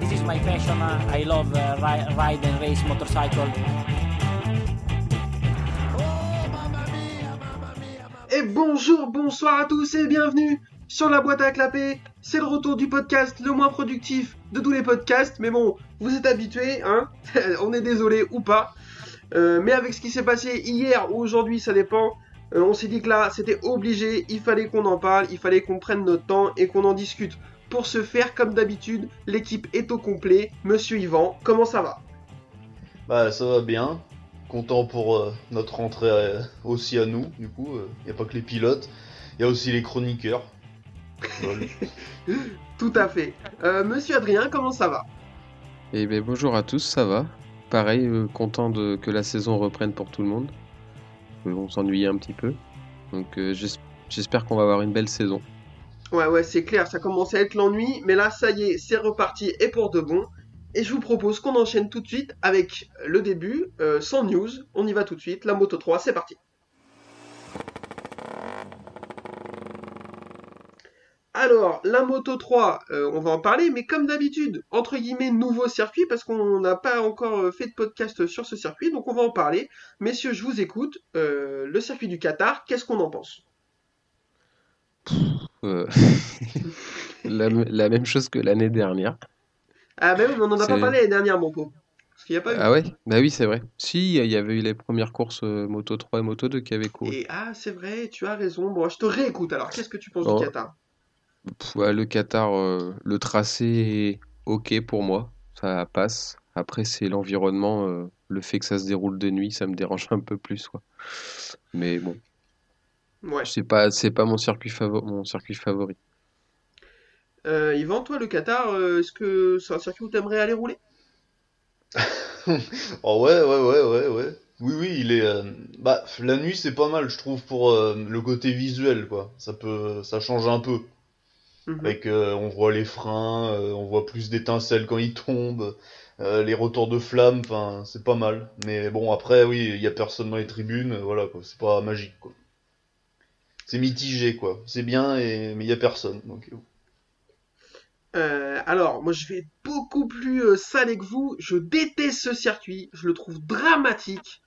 this is my passion. Uh, I love uh, ri- ride and race motorcycle. Et bonjour, bonsoir à tous et bienvenue sur la boîte à clapper. C'est le retour du podcast le moins productif de tous les podcasts, mais bon, vous êtes habitués, hein On est désolé ou pas. Euh, mais avec ce qui s'est passé hier ou aujourd'hui, ça dépend. euh, on s'est dit que là, c'était obligé, il fallait qu'on en parle, il fallait qu'on prenne notre temps et qu'on en discute. Pour ce faire, comme d'habitude, l'équipe est au complet. Monsieur Yvan, comment ça va? Bah ça va bien. Content pour euh, notre rentrée euh, aussi à nous, du coup. Il n'y a pas que les pilotes, il y a aussi les chroniqueurs. Tout à fait. Euh, Monsieur Adrien, comment ça va? Eh bien bonjour à tous, ça va. Pareil, euh, content de, que la saison reprenne pour tout le monde. Euh, on s'ennuyait un petit peu. Donc euh, j'es- j'espère qu'on va avoir une belle saison. Ouais, ouais, c'est clair, ça commençait à être l'ennui, mais là, ça y est, c'est reparti et pour de bon. Et je vous propose qu'on enchaîne tout de suite avec le début, euh, sans news. On y va tout de suite, la Moto 3, c'est parti. Alors, la Moto 3, euh, on va en parler, mais comme d'habitude, entre guillemets, nouveau circuit, parce qu'on n'a pas encore euh, fait de podcast sur ce circuit, donc on va en parler. Messieurs, je vous écoute. Le circuit du Qatar, qu'est-ce qu'on en pense? Euh, la, même chose que l'année dernière. Ah ben oui, mais on en a pas parlé l'année dernière, mon pot. Parce n'y a pas eu. Ah ouais? Bah oui, c'est vrai. Si, il y avait eu les premières courses euh, Moto 3 et Moto 2 qui avaient couru. Et ah, c'est vrai, tu as raison. Bon, je te réécoute alors. Qu'est-ce que tu penses Oh. du Qatar? Pff, ouais, le Qatar, euh, le tracé est ok pour moi. Ça passe. Après, c'est l'environnement, euh, le fait que ça se déroule de nuit, ça me dérange un peu plus, quoi. Mais bon, Ouais. c'est pas, c'est pas mon circuit favori, mon circuit favori. Euh, Yvan, toi, le Qatar, euh, est-ce que c'est un circuit où tu aimerais aller rouler? Oh ouais, ouais, ouais, ouais, ouais. Oui, oui, il est. euh, Bah, la nuit c'est pas mal, je trouve, pour euh, le côté visuel, quoi. Ça peut, ça change un peu. Mhm. Avec, euh, on voit les freins, euh, on voit plus d'étincelles quand ils tombent, euh, les retours de flammes, enfin, c'est pas mal. Mais bon, après, oui, il y a personne dans les tribunes, euh, voilà, quoi. C'est pas magique, quoi. C'est mitigé, quoi. C'est bien, mais il y a personne, euh, alors, moi, je vais beaucoup plus euh, salé que vous. Je déteste ce circuit. Je le trouve dramatique.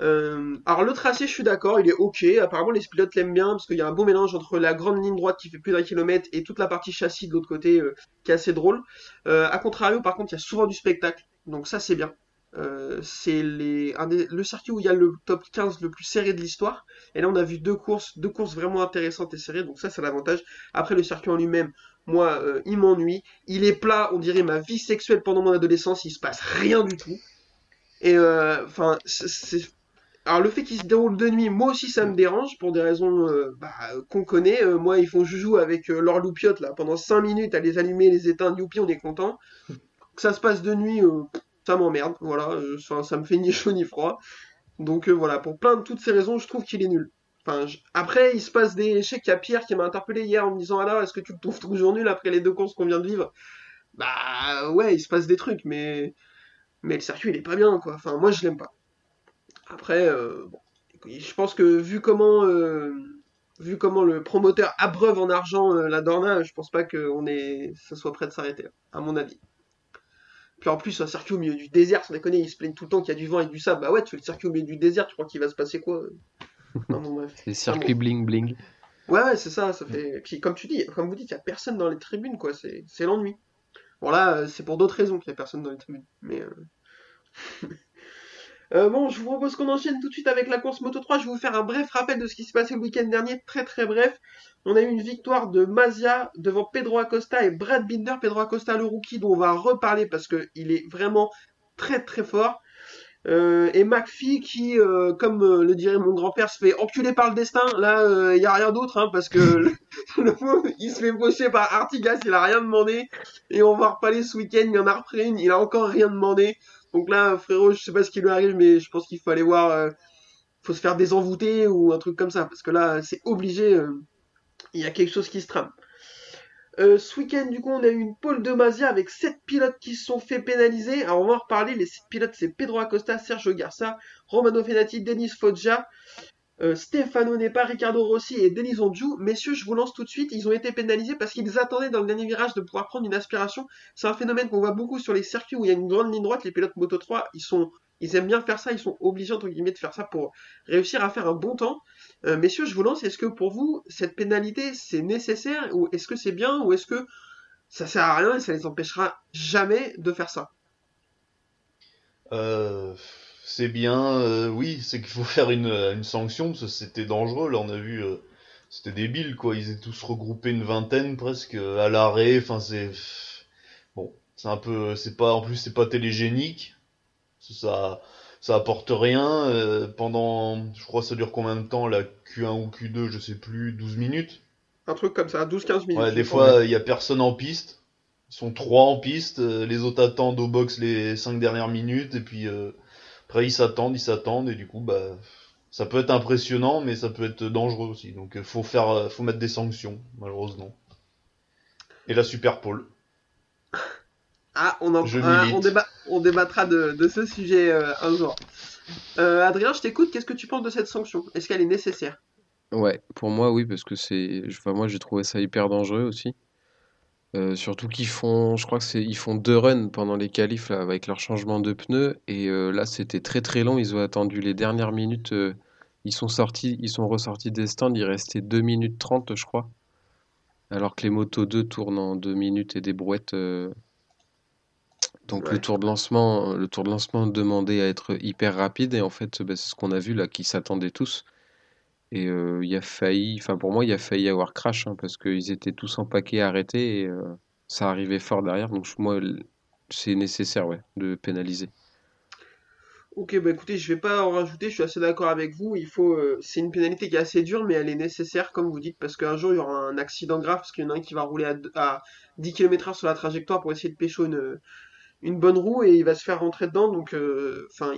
Euh, alors, le tracé, je suis d'accord, il est ok. Apparemment, les pilotes l'aiment bien parce qu'il y a un bon mélange entre la grande ligne droite qui fait plus d'un kilomètre et toute la partie châssis de l'autre côté qui est assez drôle. À contrario, par contre, il y a souvent du spectacle. Donc, ça, c'est bien. Euh, c'est le circuit où il y a le top 15 le plus serré de l'histoire. Et là, on a vu deux courses, deux courses vraiment intéressantes et serrées. Donc, ça, c'est l'avantage. Après, le circuit en lui-même, moi, euh, il m'ennuie. Il est plat, on dirait ma vie sexuelle pendant mon adolescence. Il se passe rien du tout. Et euh, enfin. Alors le fait qu'il se déroule de nuit, moi aussi ça me dérange pour des raisons bah, qu'on connaît. Moi ils font joujou avec euh, leur loupiote là pendant 5 minutes à les allumer, les éteindre, youpi on est content. Que ça se passe de nuit, ça m'emmerde, voilà, euh, ça me fait ni chaud ni froid. Donc euh, voilà, pour plein de toutes ces raisons, je trouve qu'il est nul. Enfin, Après, il se passe des... Je sais qu'il y a Pierre qui m'a interpellé hier en me disant Alors, est-ce que tu le trouves toujours nul après les deux courses qu'on vient de vivre? Bah ouais, il se passe des trucs, mais mais le circuit il est pas bien quoi. Enfin, moi je l'aime pas. Après, euh, bon, je pense que vu comment, euh, vu comment le promoteur abreuve en argent euh, la Dorna, je pense pas que ça soit prêt de s'arrêter, à mon avis. Puis en plus, un circuit au milieu du désert, sans déconner, ils se plaignent tout le temps qu'il y a du vent et du sable. Bah ouais, tu fais le circuit au milieu du désert, tu crois qu'il va se passer quoi? Non, bon, bref. C'est circuit bling bling. Ouais, ouais, c'est ça, ça fait. Et puis comme tu dis, comme vous dites, il y a personne dans les tribunes, quoi. C'est, c'est l'ennui. Bon là, euh, c'est pour d'autres raisons qu'il y a personne dans les tribunes. Mais euh... Euh, bon, je vous propose qu'on enchaîne tout de suite avec la course Moto 3. Je vais vous faire un bref rappel de ce qui s'est passé le week-end dernier, très très bref. On a eu une victoire de Mazia devant Pedro Acosta et Brad Binder. Pedro Acosta, le rookie, dont on va reparler parce qu'il est vraiment très très fort. Euh, et McPhee qui, euh, comme le dirait mon grand-père, se fait enculer par le destin. Là, il n'y a rien d'autre, hein, parce que le, il se fait pocher par Artigas, il a rien demandé. Et on va reparler ce week-end, il en a repris une, il a encore rien demandé. Donc là, frérot, je sais pas ce qui lui arrive, mais je pense qu'il faut aller voir, euh, faut se faire désenvoûter ou un truc comme ça, parce que là, c'est obligé, euh, il y a quelque chose qui se trame. Euh, ce week-end, du coup, on a eu une pole de Mazia avec 7 pilotes qui se sont fait pénaliser. Alors, on va en reparler. Les 7 pilotes, c'est Pedro Acosta, Sergio Garça, Romano Fenati, Denis Foggia. Euh, Stefano Nepa, Ricardo Rossi et Denis Ondiou. Messieurs, je vous lance tout de suite. Ils ont été pénalisés parce qu'ils attendaient dans le dernier virage de pouvoir prendre une aspiration. C'est un phénomène qu'on voit beaucoup sur les circuits où il y a une grande ligne droite. Les pilotes Moto 3, ils sont, ils aiment bien faire ça. Ils sont obligés entre guillemets de faire ça pour réussir à faire un bon temps. Euh, messieurs, je vous lance. Est-ce que pour vous cette pénalité c'est nécessaire ou est-ce que c'est bien ou est-ce que ça sert à rien et ça les empêchera jamais de faire ça? Euh, c'est bien, euh, oui, c'est qu'il faut faire une, une sanction, parce que c'était dangereux, là on a vu, euh, c'était débile quoi, ils étaient tous regroupés une vingtaine presque euh, à l'arrêt, enfin c'est... Bon, c'est un peu, c'est pas, en plus c'est pas télégénique, ça, ça apporte rien, euh, pendant, je crois ça dure combien de temps, la Q1 ou Q2, je sais plus, 12 minutes? Un truc comme ça, 12-15 minutes. Ouais, des fois, il y a personne en piste. Ils sont trois en piste. euh, les autres attendent au box les cinq dernières minutes. Et puis, euh, après, ils s'attendent, ils s'attendent. Et du coup, bah, ça peut être impressionnant, mais ça peut être dangereux aussi. Donc, euh, faut faire, euh, faut mettre des sanctions, malheureusement. Et la Super Pole. Ah, on, en, ah, on, débat, on débattra de, de ce sujet euh, un jour. Euh, Adrien, je t'écoute. Qu'est-ce que tu penses de cette sanction? Est-ce qu'elle est nécessaire? Ouais, pour moi, oui, parce que c'est. Enfin, moi, j'ai trouvé ça hyper dangereux aussi. Euh, surtout qu'ils font, je crois que c'est, ils font deux runs pendant les qualifs là, avec leur changement de pneus. Et euh, là, c'était très très long. Ils ont attendu les dernières minutes. euh, ils sont sortis, ils sont ressortis des stands. Il restait 2 minutes 30, je crois. Alors que les motos 2 tournent en 2 minutes et des brouettes. Donc Ouais. le tour de lancement, le tour de lancement demandait à être hyper rapide. Et en fait, bah, c'est ce qu'on a vu là, qu'ils s'attendaient tous. Et euh, il a failli, enfin pour moi, il a failli y avoir crash hein, parce qu'ils étaient tous empaqués, arrêtés et euh, ça arrivait fort derrière. Donc moi, c'est nécessaire, ouais, de pénaliser. Ok, bah écoutez, je vais pas en rajouter. Je suis assez d'accord avec vous. Il faut, euh, c'est une pénalité qui est assez dure, mais elle est nécessaire, comme vous dites, parce qu'un jour il y aura un accident grave, parce qu'il y en a un qui va rouler à, à 10 km/h sur la trajectoire pour essayer de pécho une, bonne roue et il va se faire rentrer dedans. Donc,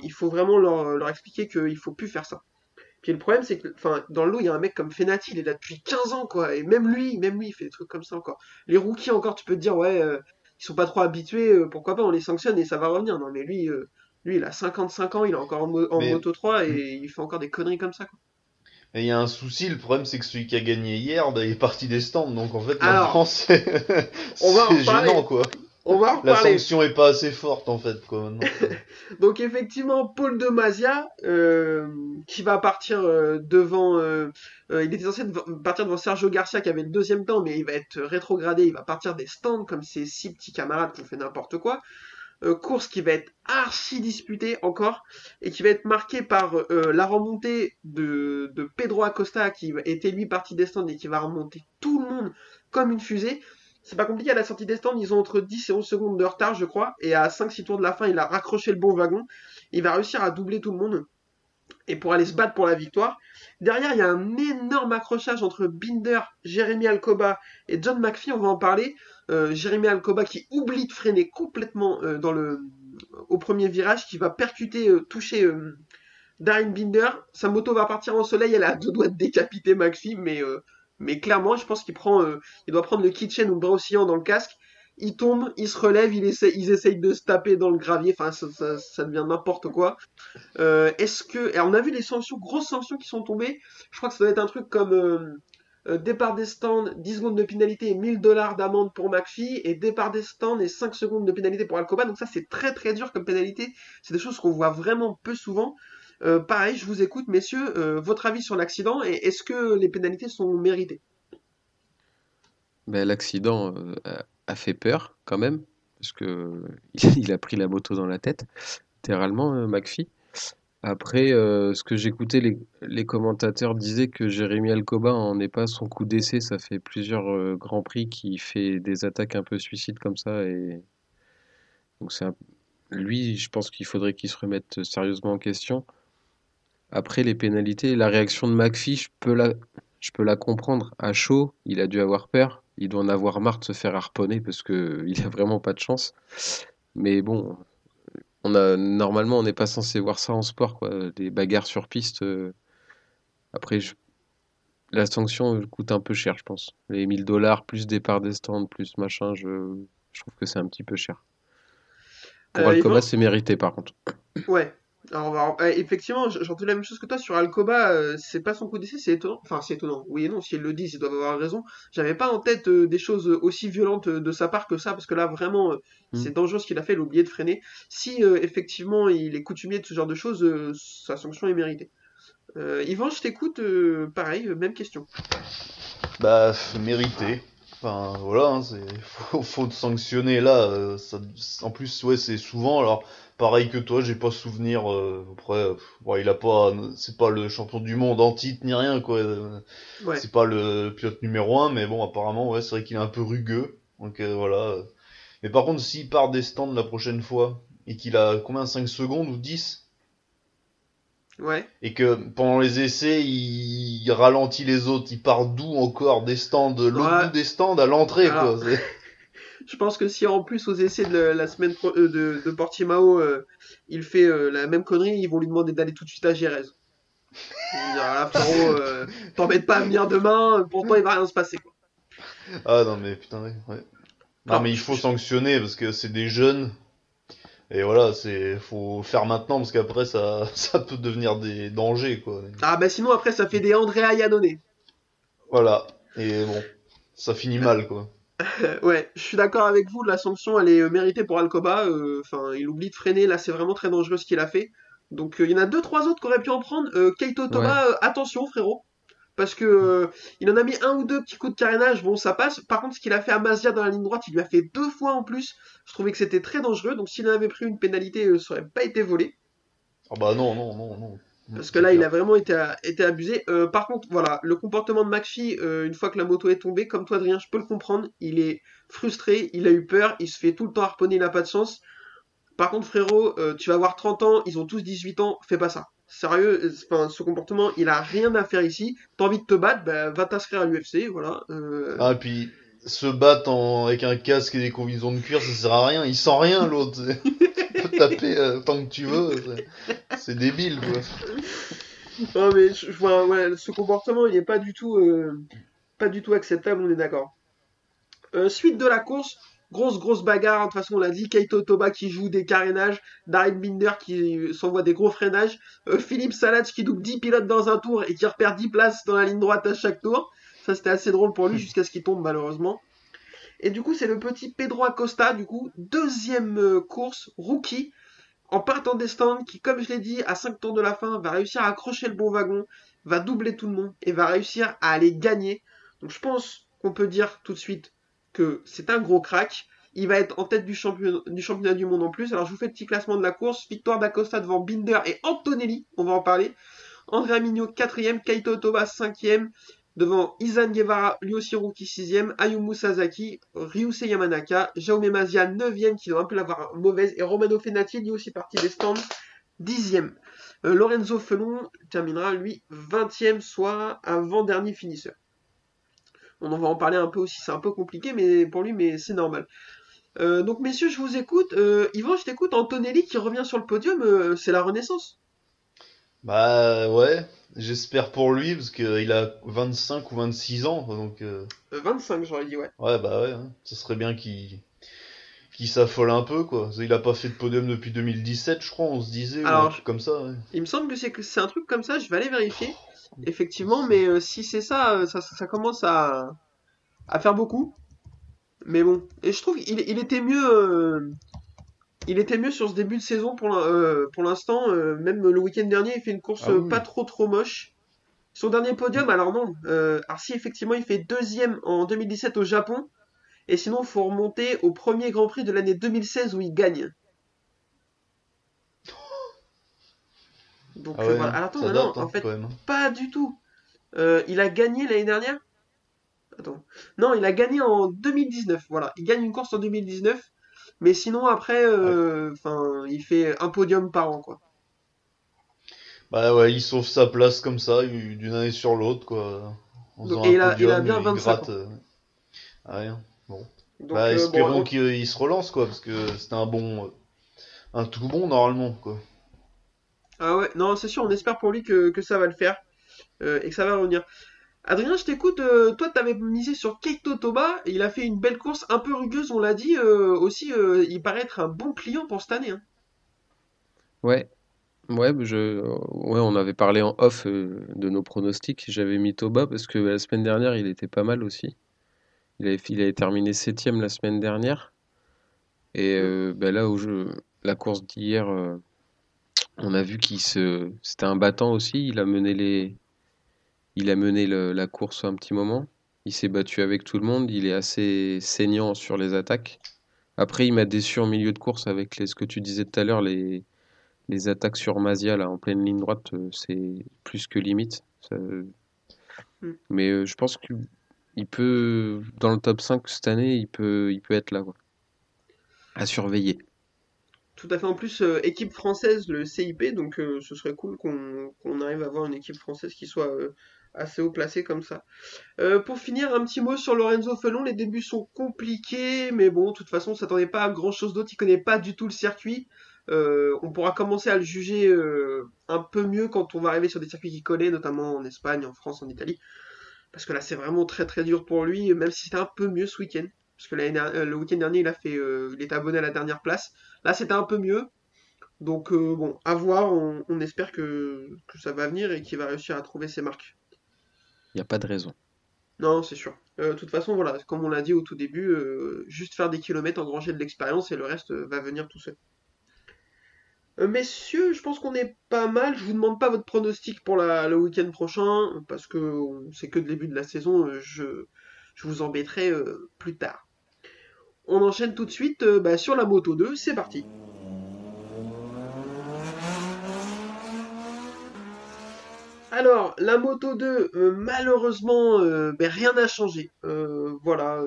il faut vraiment leur, leur expliquer qu'il faut plus faire ça. Puis le problème, c'est que, enfin, dans le lot, il y a un mec comme Fenati, il est là depuis 15 ans, quoi. Et même lui, même lui, il fait des trucs comme ça encore. Les rookies, encore, tu peux te dire, ouais, euh, ils sont pas trop habitués, euh, pourquoi pas, on les sanctionne et ça va revenir. Non, mais lui, euh, lui, il a 55 ans, il est encore en, mo- en Mais- Moto 3 et il fait encore des conneries comme ça, quoi. Et il y a un souci, le problème c'est que celui qui a gagné hier, bah, il est parti des stands. Donc, en fait, Alors, maintenant, c'est gênant, quoi. On va en La reparler. sanction est pas assez forte, en fait, quoi. Donc effectivement, Paul de Mazia, euh, qui va partir euh, devant, euh, il était censé partir devant Sergio Garcia qui avait le deuxième temps, mais il va être rétrogradé, il va partir des stands comme ses six petits camarades qui ont fait n'importe quoi. Course qui va être archi disputée encore et qui va être marquée par la remontée de, de Pedro Acosta qui était lui parti des stands et qui va remonter tout le monde comme une fusée. C'est pas compliqué à la sortie des stands, ils ont entre 10 et 11 secondes de retard, je crois, et à 5-6 tours de la fin, il a raccroché le bon wagon. Il va réussir à doubler tout le monde et pour aller se battre pour la victoire. Derrière, il y a un énorme accrochage entre Binder, Jérémy Alcoba et John McPhee, on va en parler. Euh, Jérémy Alcoba qui oublie de freiner complètement euh, au premier virage, qui va percuter, euh, toucher Darren Binder. Sa moto va partir en soleil, elle a deux doigts de décapiter McPhee, mais, mais clairement, je pense qu'il prend, euh, il doit prendre le kitchen ou le bras oscillant dans le casque. Il tombe, il se relève, il essaie, ils essayent de se taper dans le gravier, enfin ça, devient n'importe quoi. Euh, Est-ce que, et on a vu les sanctions, grosses sanctions qui sont tombées. Je crois que ça doit être un truc comme euh, départ des stands, 10 secondes de pénalité et 1000 dollars d'amende pour McPhee, et départ des stands et 5 secondes de pénalité pour Alcoba. Donc ça c'est très très dur comme pénalité. C'est des choses qu'on voit vraiment peu souvent. Euh, pareil, je vous écoute, messieurs, euh, votre avis sur l'accident et est-ce que les pénalités sont méritées? Ben, l'accident euh, a, fait peur quand même, parce que il a pris la moto dans la tête, littéralement, McPhee. Après, ce que j'écoutais, les, les commentateurs disaient que Jérémy Alcoba en est pas son coup d'essai. Ça fait plusieurs grands prix qui fait des attaques un peu suicides comme ça. Et donc un- lui, je pense qu'il faudrait qu'il se remette sérieusement en question. Après, les pénalités, la réaction de McPhee, je peux la, je peux la comprendre. À chaud, il a dû avoir peur. Il doit en avoir marre de se faire harponner parce que il a vraiment pas de chance. Mais bon, on a normalement, on n'est pas censé voir ça en sport, quoi. Des bagarres sur piste. euh. Après, je- la sanction coûte un peu cher, je pense. Les 1000 dollars plus départ des stands plus machin, je, je trouve que c'est un petit peu cher. Pour Euh, Alcoba, Yvan c'est mérité par contre. Ouais. Alors, va- euh, effectivement, j- j'entends la même chose que toi sur Alcoba, euh, c'est pas son coup d'essai, c'est étonnant. Enfin, c'est étonnant. Oui et non, si ils le disent, ils doivent avoir raison. J'avais pas en tête euh, des choses aussi violentes euh, de sa part que ça, parce que là, vraiment, euh, Mm. c'est dangereux ce qu'il a fait, il a oublié de freiner. Si euh, effectivement il est coutumier de ce genre de choses, euh, sa sanction est méritée. Euh, Yvan, je t'écoute, euh, pareil, euh, même question. Bah, mérité. Enfin, voilà, hein, c'est faut, faut te sanctionner là. euh, ça, en plus, ouais, c'est souvent. Alors, pareil que toi, j'ai pas souvenir. euh, après, ouais, il a pas, c'est pas le champion du monde en titre ni rien quoi. euh, Ouais. C'est pas le pilote numéro un, mais bon, apparemment, ouais, c'est vrai qu'il est un peu rugueux. Donc euh, voilà. Mais par contre, s'il part des stands la prochaine fois et qu'il a combien 5 secondes ou 10 Ouais. et que pendant les essais, il, il ralentit les autres, il part d'où encore des stands, de l'autre Ouais. bout des stands à l'entrée. Alors. Je pense que si en plus aux essais de la- semaine euh, de, de Portimao, euh, il fait euh, la même connerie, ils vont lui demander d'aller tout de suite à vont dire, ah, frérot, euh, t'embête pas à venir demain, pour toi il va rien se passer. Quoi. Ah non, mais putain, ouais. Non, mais il faut sanctionner parce que c'est des jeunes. Et voilà, c'est faut faire maintenant parce qu'après ça, ça peut devenir des dangers, quoi. Ah bah sinon après ça fait des Andrea Iannone. Voilà. Et bon, ça finit mal, quoi. Ouais, je suis d'accord avec vous, la sanction elle est euh, méritée pour Alcoba. euh, Enfin, il oublie de freiner, là c'est vraiment très dangereux ce qu'il a fait. Donc euh, il y en a deux trois autres qui auraient pu en prendre. Euh, Keito euh, attention frérot, parce que euh, il en a mis un ou deux petits coups de carénage, bon ça passe. Par contre ce qu'il a fait à Mazia dans la ligne droite, il lui a fait deux fois en plus. Je trouvais que c'était très dangereux. Donc s'il en avait pris une pénalité, euh, ça aurait pas été volé. Ah bah non, non, non, non. Parce que là, il a vraiment été, été abusé. Euh, par contre, voilà, le comportement de McPhee, euh, une fois que la moto est tombée, comme toi, Adrien, je peux le comprendre. Il est frustré, il a eu peur, il se fait tout le temps harponner, il n'a pas de chance. Par contre, frérot, euh, tu vas avoir 30 ans, ils ont tous 18 ans, fais pas ça. Sérieux, enfin, ce comportement, il a rien à faire ici. T'as envie de te battre, bah, va t'inscrire à l'UFC, voilà. Euh, Ah, et puis se battre en... avec un casque et des combinaisons de cuir, ça sert à rien. Il sent rien, l'autre. tu peux taper euh, tant que tu veux. c'est- débile, quoi. Non mais je, vois, ouais, ce comportement il est pas du tout, euh, pas du tout acceptable, on est d'accord. Euh, suite de la course, grosse grosse bagarre. De toute façon on l'a dit, Keito Toba qui joue des carénages, Darren Binder qui s'envoie des gros freinages, euh, Philippe Salach qui double 10 pilotes dans un tour et qui repère 10 places dans la ligne droite à chaque tour. Ça c'était assez drôle pour lui jusqu'à ce qu'il tombe malheureusement. Et du coup c'est le petit Pedro Acosta du coup deuxième euh, course rookie en partant des stands, qui, comme je l'ai dit, à 5 tours de la fin, va réussir à accrocher le bon wagon, va doubler tout le monde et va réussir à aller gagner. Donc je pense qu'on peut dire tout de suite c'est un gros crack. Il va être en tête du, champion- du championnat du monde en plus. Alors je vous fais le petit classement de la course. Victoire d'Acosta devant Binder et Antonelli, on va en parler. Andrea Mignot 4ème, Kaito Toba 5ème, devant Izan Guevara, lui aussi rookie 6ème, Ayumu Sasaki, Ryusei Yamanaka, Jaume Mazia 9ème, qui doit un peu l'avoir mauvaise, et Romano Fenati, lui aussi parti des stands, 10ème. Euh, Lorenzo Felon terminera, lui, 20ème, soit avant-dernier finisseur. On en va en parler un peu aussi, c'est un peu compliqué mais pour lui, mais c'est normal. Euh, donc messieurs, je vous écoute. Euh, Yvan, je t'écoute. Antonelli qui revient sur le podium, euh, c'est la renaissance. Bah ouais, j'espère pour lui parce qu'il a 25 ou 26 ans, donc euh, Euh, 25, j'aurais dit, ouais. ouais bah ouais, hein. ça serait bien qu'il qu'il s'affole un peu quoi. Il a pas fait de podium depuis 2017, je crois, on se disait ou un truc comme ça. Ouais. Il me semble que c'est que c'est un truc comme ça, je vais aller vérifier. Effectivement, mais euh, si c'est ça, euh, ça, ça commence à, à faire beaucoup. Mais bon, et je trouve qu'il il était mieux, euh, il était mieux sur ce début de saison pour l'in- pour l'instant. euh, même le week-end dernier, il fait une course Ah oui. pas trop trop moche. Son dernier podium, alors non. Alors si effectivement il fait deuxième en 2017 au Japon, et sinon il faut remonter au premier Grand Prix de l'année 2016 où il gagne. Donc Ah euh, ouais, voilà. Alors, attends, non, date hein, en fait, même. pas du tout. Euh, il a gagné l'année dernière? Attends. Non, il a gagné en 2019. Voilà, il gagne une course en 2019. Mais sinon, après, euh, il fait un podium par an, quoi. Bah ouais, il sauve sa place comme ça, il- d'une année sur l'autre quoi. En Donc, et un il a- il a podium, bien 25 gratte, euh, ah, rien. Donc, bah euh, espérons bon, qu'il se relance quoi, parce que c'était un bon, un tout bon normalement quoi. Ah ouais, non, c'est sûr, on espère pour lui que, que ça va le faire euh, et que ça va revenir. Adrien, je t'écoute. euh, toi, t'avais misé sur Keito Toba il a fait une belle course un peu rugueuse, on l'a dit. euh, aussi, il paraît être un bon client pour cette année. hein. Ouais, Ouais, je... ouais, on avait parlé en off euh, de nos pronostics. J'avais mis Toba parce que la semaine dernière, il était pas mal aussi. Il avait, il avait terminé septième la semaine dernière. Et euh, bah, là, où je... la course d'hier, euh, on a vu qu'il se... c'était un battant aussi. Il a mené les... il a mené le- la course un petit moment. Il s'est battu avec tout le monde. Il est assez saignant sur les attaques. Après, il m'a déçu en milieu de course avec les... ce que tu disais tout à l'heure, les les attaques sur Mazia là en pleine ligne droite, euh, c'est plus que limite. Ça- Mm. Mais euh, je pense qu'il peut, dans le top 5 cette année, il peut, il peut être là, quoi. À surveiller. Tout à fait. En plus, euh, équipe française, le CIP, donc euh, ce serait cool qu'on arrive à avoir une équipe française qui soit euh, assez haut placée comme ça. Pour finir, un petit mot sur Lorenzo Felon. Les débuts sont compliqués, mais bon, de toute façon, on s'attendait pas à grand chose d'autre. Il connaît pas du tout le circuit. On pourra commencer à le juger un peu mieux quand on va arriver sur des circuits qu'il connaît, notamment en Espagne, en France, en Italie. Parce que là, c'est vraiment très très dur pour lui, même si c'était un peu mieux ce week-end. Parce que dernière- euh, le week-end dernier, il a fait, euh, il était abonné à la dernière place. Là, c'était un peu mieux. Donc euh, bon, à voir, on, on espère que, que ça va venir et qu'il va réussir à trouver ses marques. Il n'y a pas de raison. Non, c'est sûr. De toute façon, voilà, comme on l'a dit au tout début, juste faire des kilomètres, engranger de l'expérience et le reste va venir tout seul. Euh, messieurs, je pense qu'on est pas mal. Je vous demande pas votre pronostic pour la- le week-end prochain parce que c'est que le début de la saison. Je, je vous embêterai euh, plus tard. On enchaîne tout de suite euh, bah, sur la moto 2. C'est parti. Alors, la moto 2, euh, malheureusement, euh, ben, rien n'a changé. Voilà,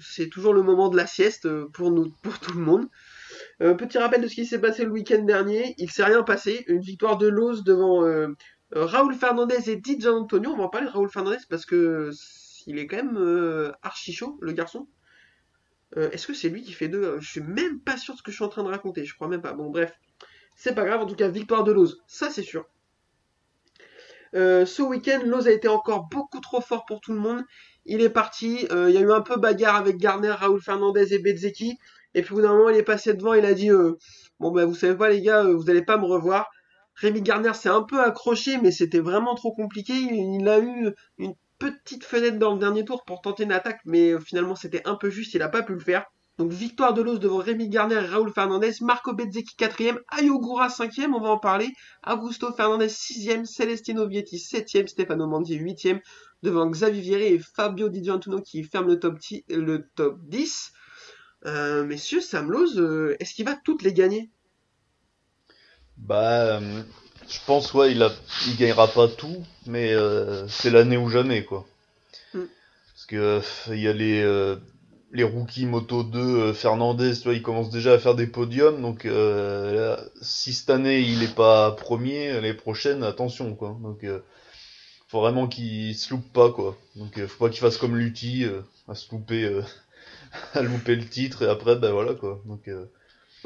c'est toujours le moment de la sieste pour nous, pour tout le monde. Petit rappel de ce qui s'est passé le week-end dernier. Il s'est rien passé. Une victoire de Lowe's devant Raoul Fernandez et Di Antonio. On va en parler de Raoul Fernandez parce que il est quand même archi chaud, le garçon. Euh, Est-ce que c'est lui qui fait deux Je suis même pas sûr de ce que je suis en train de raconter. Je crois même pas. Bon, bref, c'est pas grave. En tout cas, victoire de Lowe's, ça c'est sûr. Euh, ce week-end, Lowe's a été encore beaucoup trop fort pour tout le monde. Il est parti. euh, il y a eu un peu bagarre avec Garner, Raoul Fernandez et Bezzecchi. Et puis au bout d'un moment, il est passé devant. Il a dit Bon, bah, vous savez pas, les gars, vous allez pas me revoir. Rémi Garner s'est un peu accroché, mais c'était vraiment trop compliqué. Il a eu une petite fenêtre dans le dernier tour pour tenter une attaque, mais finalement, c'était un peu juste. Il a pas pu le faire. Donc victoire de Lowe's devant Rémi Garner et Raoul Fernandez, Marco Bezzecchi 4ème, Ayogura 5ème, on va en parler, Augusto Fernandez 6ème, Celestino Vietti 7ème, Stefano Mandi 8ème, devant Xavier Vieri et Fabio Di Giantuno qui ferment le top, 10. le top 10. Euh, messieurs, Sam Lowe's, euh, est-ce qu'il va toutes les gagner? Bah, euh, je pense, ouais, il, a, il gagnera pas tout, mais euh, c'est l'année ou jamais, quoi. Mm. Parce que euh, il y a les, euh, les rookies Moto 2, euh, Fernandez, tu vois, il commence déjà à faire des podiums, donc euh, là, si cette année il est pas premier, les prochaines, attention, quoi. Donc, euh, faut vraiment qu'il se loupe pas, quoi. Donc, faut pas qu'il fasse comme Lutti, euh, à se louper, euh, à louper le titre, et après, ben voilà, quoi. Donc, euh,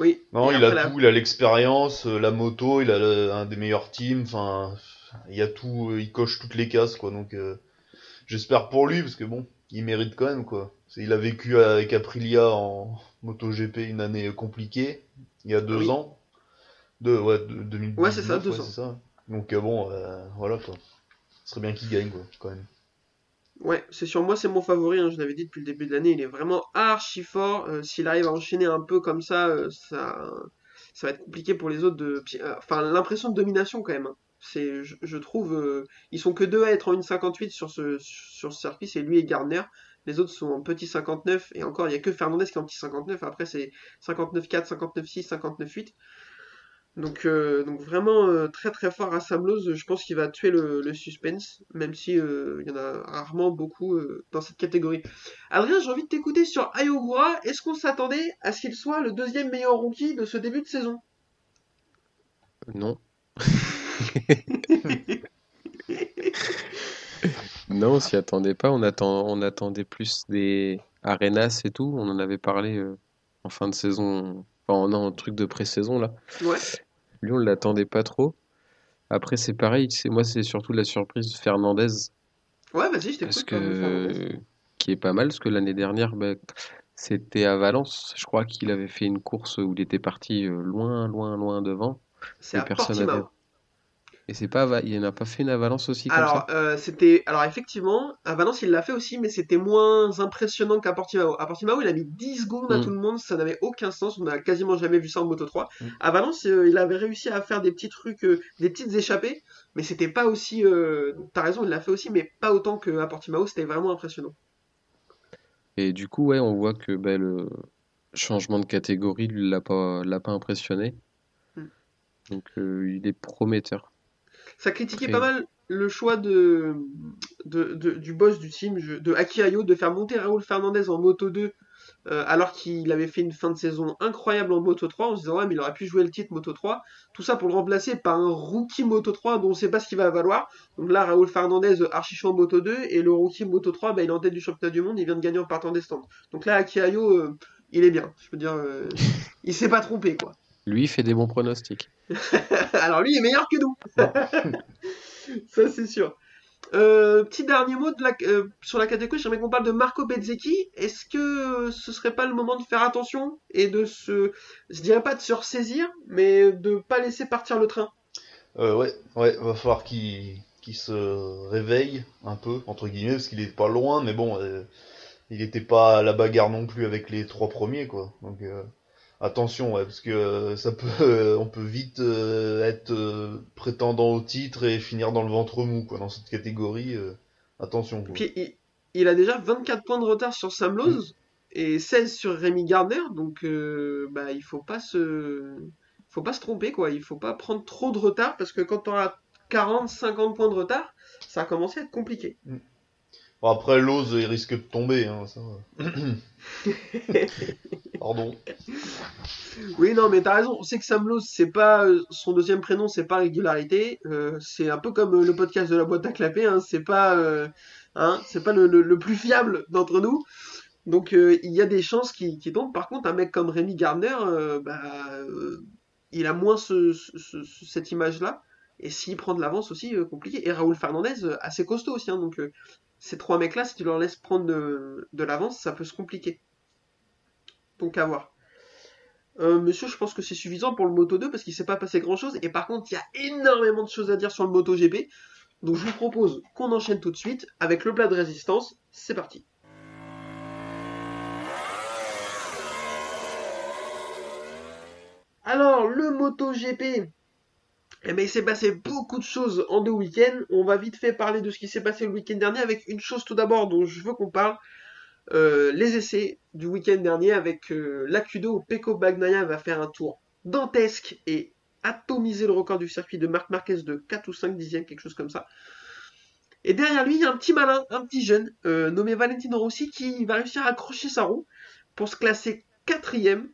Oui. non, il a la- tout, il a l'expérience, euh, la moto, il a le- un des meilleurs teams, enfin, il a tout, euh, il coche toutes les cases, quoi. Donc, euh, j'espère pour lui, parce que bon, il mérite quand même, quoi. Il a vécu avec Aprilia en MotoGP une année compliquée, il y a deux Oui. ans. Deux, ouais, de- 2019, Ouais, c'est ça, deux ouais, ans. ça. Donc, euh, bon, euh, voilà, quoi. Ce serait bien qu'il gagne, quoi, quand même. Ouais, c'est sur moi, c'est mon favori. hein, je l'avais dit depuis le début de l'année. Il est vraiment archi fort. Euh, S'il arrive à enchaîner un peu comme ça, euh, ça, ça va être compliqué pour les autres de. euh, Enfin, l'impression de domination quand même. hein. Je, trouve, ils sont que deux à être en 1,58 sur ce sur ce circuit. C'est lui et Gardner. Les autres sont en petit 59 et encore, il y a que Fernandez qui est en petit 59. Après, c'est 59,4, 59,6, 59,8. Donc, euh, donc vraiment euh, très très fort à Sam Lowe's. Je pense qu'il va tuer le, suspense, même si euh, il y en a rarement beaucoup dans cette catégorie. Adrien, j'ai envie de t'écouter sur Ayogura. Est-ce qu'on s'attendait à ce qu'il soit le deuxième meilleur rookie de ce début de saison? Non. Non, on s'y attendait pas. On on attendait plus des Arenas et tout. On en avait parlé en fin de saison. Enfin, non, un truc de pré-saison là. Ouais. Lui, on l'attendait pas trop. Après, c'est pareil. C'est moi, c'est surtout la surprise Fernandez Ouais, vas-y, je parce Fernandez. que qui est pas mal. Parce que l'année dernière, bah, c'était à Valence. Je crois qu'il avait fait une course où il était parti euh, loin, loin, loin devant. C'est à personne Portimao. Et c'est pas, il en a pas fait une à Valence aussi comme Alors, ça? euh, c'était, alors effectivement, à Valence il l'a fait aussi, mais c'était moins impressionnant qu'à Portimao. À Portimao, il a mis 10 secondes à Mm. tout le monde, ça n'avait aucun sens, on n'a quasiment jamais vu ça en Moto 3. Mm. À Valence, euh, il avait réussi à faire des petits trucs, euh, des petites échappées, mais c'était pas aussi, euh, t'as raison, il l'a fait aussi, mais pas autant qu'à Portimao, c'était vraiment impressionnant. Et du coup, ouais, on voit que ben, le changement de catégorie lui l'a pas, l'a pas impressionné. Mm. Donc il est prometteur. Ça critiquait pas mal le choix de, de, de- du boss du team, de Aki Ayo, de faire monter Raúl Fernandez en Moto 2, euh, alors qu'il avait fait une fin de saison incroyable en Moto 3, en se disant ouais mais il aurait pu jouer le titre Moto 3, tout ça pour le remplacer par un rookie Moto 3 dont on sait pas ce qu'il va valoir. Donc là Raúl Fernandez archi chaud en Moto 2 et le rookie Moto 3 bah, il est en tête du championnat du monde, il vient de gagner en partant des stands. Donc là Aki Ayo, euh, il est bien, je veux dire, euh, il s'est pas trompé quoi. Lui il fait des bons pronostics. Alors lui il est meilleur que nous. Ça c'est sûr. Euh, petit dernier mot de la, euh, sur la catégorie, j'aimerais qu'on parle de Marco Bezzecchi. Est-ce que euh, ce serait pas le moment de faire attention et de se, je dirais pas de se ressaisir, mais de pas laisser partir le train? Euh, ouais, ouais, va falloir qu'il se réveille un peu, entre guillemets, parce qu'il est pas loin, mais bon, il était pas à la bagarre non plus avec les trois premiers, quoi. Donc attention, ouais, parce que euh, ça peut, euh, on peut vite euh, être prétendant au titre et finir dans le ventre mou, quoi, dans cette catégorie. attention, quoi. Puis il, il a déjà 24 points de retard sur Sam Lowe et 16 sur Rémi Gardner, donc euh, bah il faut pas se, faut pas se tromper quoi. Il faut pas prendre trop de retard parce que quand on a 40, 50 points de retard, ça a commencé à être compliqué. Bon, après, l'ose, il risque de tomber, hein, ça. Pardon. Oui, non, mais t'as raison. On sait que Sam Lowe, c'est pas euh, son deuxième prénom, c'est pas régularité. Euh, c'est un peu comme euh, le podcast de la boîte à clapper. Hein, c'est pas, euh, hein, c'est pas le, le- le plus fiable d'entre nous. Donc euh, il y a des chances qui, qui tombent. Par contre, un mec comme Rémi Gardner, euh, bah, euh, il a moins ce, ce- ce- ce- cette image-là. Et s'il prend de l'avance aussi, euh, compliqué. Et Raoul Fernandez, assez costaud aussi. hein, donc euh, ces trois mecs-là, si tu leur laisses prendre de, l'avance, ça peut se compliquer. Donc à voir. Euh, monsieur, je pense que c'est suffisant pour le Moto 2 parce qu'il s'est pas passé grand chose. Et par contre, il y a énormément de choses à dire sur le Moto GP. Donc je vous propose qu'on enchaîne tout de suite avec le plat de résistance. C'est parti. Alors, le Moto GP. Eh ben, il s'est passé beaucoup de choses en deux week-ends. On va vite fait parler de ce qui s'est passé le week-end dernier avec une chose tout d'abord dont je veux qu'on parle. Euh, les essais du week-end dernier avec euh, l'Acudo où Pecco Bagnaia va faire un tour dantesque et atomiser le record du circuit de Marc Marquez de 4 ou 5 dixièmes, quelque chose comme ça. Et derrière lui, il y a un petit malin, un petit jeune, euh, nommé Valentino Rossi, qui va réussir à accrocher sa roue pour se classer quatrième.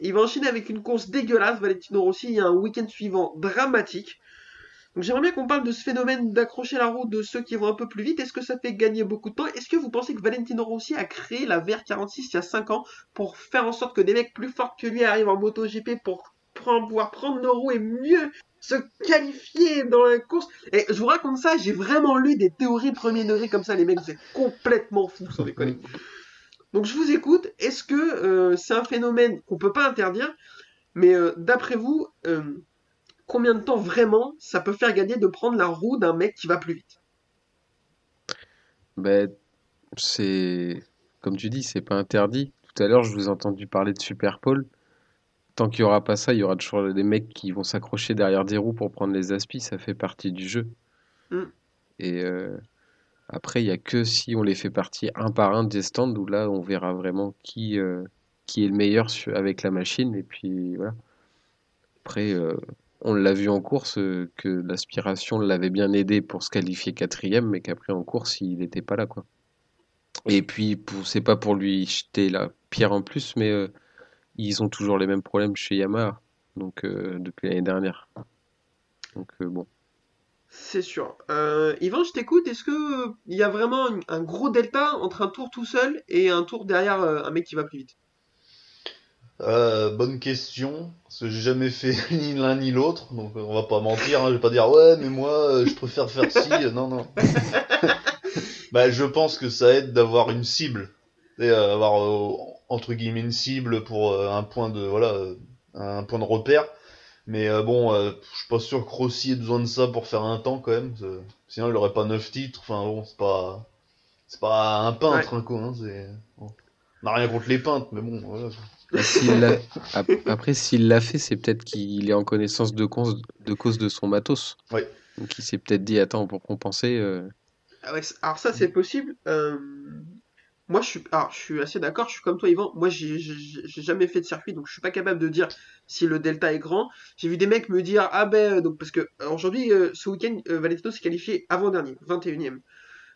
Il va enchaîner avec une course dégueulasse, Valentino Rossi, il y a un week-end suivant dramatique. Donc j'aimerais bien qu'on parle de ce phénomène d'accrocher la roue de ceux qui vont un peu plus vite. Est-ce que ça fait gagner beaucoup de temps? Est-ce que vous pensez que Valentino Rossi a créé la VR46 il y a 5 ans pour faire en sorte que des mecs plus forts que lui arrivent en MotoGP pour pouvoir prendre nos roues et mieux se qualifier dans la course? Et je vous raconte ça, j'ai vraiment lu des théories premier degré comme ça, les mecs, êtes complètement fous, sans déconner. Donc je vous écoute, est-ce que euh, c'est un phénomène qu'on peut pas interdire? Mais euh, d'après vous, euh, combien de temps vraiment ça peut faire gagner de prendre la roue d'un mec qui va plus vite? Ben, c'est comme tu dis, c'est pas interdit. Tout à l'heure, je vous ai entendu parler de Super Pole. Tant qu'il y aura pas ça, il y aura toujours des mecs qui vont s'accrocher derrière des roues pour prendre les aspis. Ça fait partie du jeu. Mm. Et après, il y a que si on les fait partie un par un des stands où là, on verra vraiment qui euh, qui est le meilleur avec la machine. Et puis voilà. Après, euh, on l'a vu en course euh, que l'aspiration l'avait bien aidé pour se qualifier quatrième, mais qu'après en course, il n'était pas là, quoi. Et puis, c'est pas pour lui jeter la pierre en plus, mais ils ont toujours les mêmes problèmes chez Yamaha, donc depuis l'année dernière. Donc bon. C'est sûr. Euh, Yvan, je t'écoute, est-ce que euh, il y a vraiment un, un gros delta entre un tour tout seul et un tour derrière euh, un mec qui va plus vite? Euh, bonne question, parce que j'ai jamais fait ni l'un ni l'autre, donc on va pas mentir, hein, je vais pas dire ouais mais moi je préfère faire ci, non non. bah je pense que ça aide d'avoir une cible, et avoir entre guillemets une cible pour un point de voilà un point de repère. Mais euh, bon, euh, je suis pas sûr que Rossi ait besoin de ça pour faire un temps quand même. Sinon, il aurait pas 9 titres. Enfin bon, c'est pas. C'est pas un peintre, hein, quoi. hein, c'est... bon. On n'a rien contre les peintres, mais bon, voilà. Bah, s'il l'a- ap- Après, s'il l'a fait, c'est peut-être qu'il est en connaissance de cause de, cause de son matos. Ouais. Donc il s'est peut-être dit, attends, pour compenser, euh, Ah ouais, alors ça c'est possible. Euh, Moi je suis, alors, je suis assez d'accord. Je suis comme toi Yvan. Moi j'ai jamais fait de circuit donc je suis pas capable de dire si le delta est grand. J'ai vu des mecs me dire ah ben donc parce que alors, aujourd'hui euh, ce week-end euh, Valentino s'est qualifié avant dernier 21 e Donc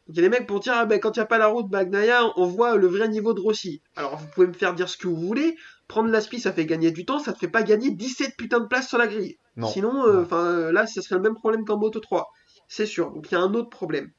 il y a des mecs pour dire ah ben quand il n'y a pas la route Bagnaia on voit le vrai niveau de Rossi. Alors vous pouvez me faire dire ce que vous voulez. Prendre l'aspi ça fait gagner du temps. Ça te fait pas gagner 17 putains de places sur la grille. Non. Sinon, euh, enfin euh, là, ce serait le même problème qu'en Moto 3. C'est sûr. Donc il y a un autre problème.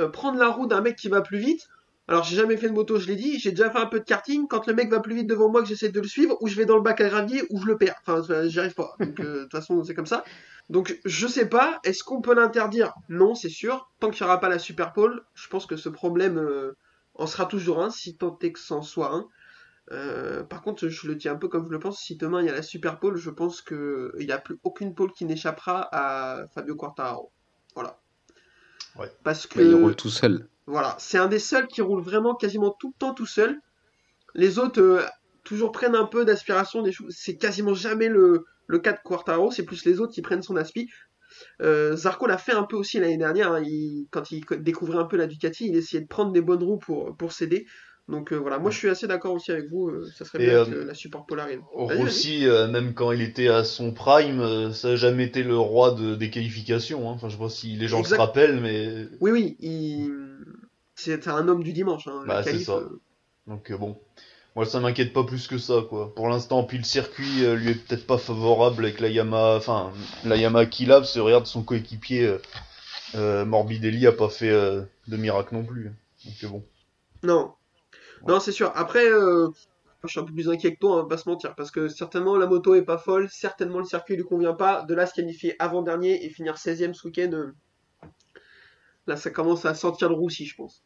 Euh, prendre la roue d'un mec qui va plus vite. Alors j'ai jamais fait de moto, je l'ai dit. J'ai déjà fait un peu de karting. Quand le mec va plus vite devant moi, que j'essaie de le suivre, ou je vais dans le bac à gravier, ou je le perds. Enfin, j'y arrive pas. Donc euh, de toute façon, c'est comme ça. Donc je sais pas. Est-ce qu'on peut l'interdire? Non, c'est sûr. Tant qu'il n'y aura pas la super pole, je pense que ce problème euh, en sera toujours un, si tant est que c'en soit un. Euh, par contre, je le dis un peu comme je le pense. Si demain il y a la super pole, je pense que il n'y a plus aucune pole qui n'échappera à Fabio Quartararo. Voilà. Ouais. Parce que bah, il roule tout seul. Voilà, c'est un des seuls qui roule vraiment quasiment tout le temps tout seul. Les autres euh, toujours prennent un peu d'aspiration des choses. C'est quasiment jamais le, le cas de Quartaro, c'est plus les autres qui prennent son aspi. Euh, Zarco l'a fait un peu aussi l'année dernière. hein. Il- quand il co- découvrait un peu la Ducati, il essayait de prendre des bonnes roues pour, pour s'aider. Donc euh, voilà, moi je suis assez d'accord aussi avec vous. euh, ça serait Et, bien que la. Vas-y, vas-y. Rossi, même quand il était à son prime, ça n'a jamais été le roi de, des qualifications. hein. Enfin, je sais pas si les gens Exact. se rappellent, mais Oui, oui, il... c'est un homme du dimanche. Hein, Bah, c'est ça. euh, donc euh, bon. Moi, ça m'inquiète pas plus que ça, quoi. Pour l'instant, puis le circuit euh, lui est peut-être pas favorable avec la Yamaha, enfin, la Yamaha qu'il a, parce que regarde son coéquipier euh, euh, Morbidelli a pas fait de miracle non plus. Donc bon. Non. Non, c'est sûr. Après, je suis un peu plus inquiet que toi, on va pas se mentir, parce que certainement la moto est pas folle, certainement le circuit lui convient pas. De là, se qualifier avant-dernier et finir 16ème ce week-end, là, ça commence à sentir le roussi, je pense.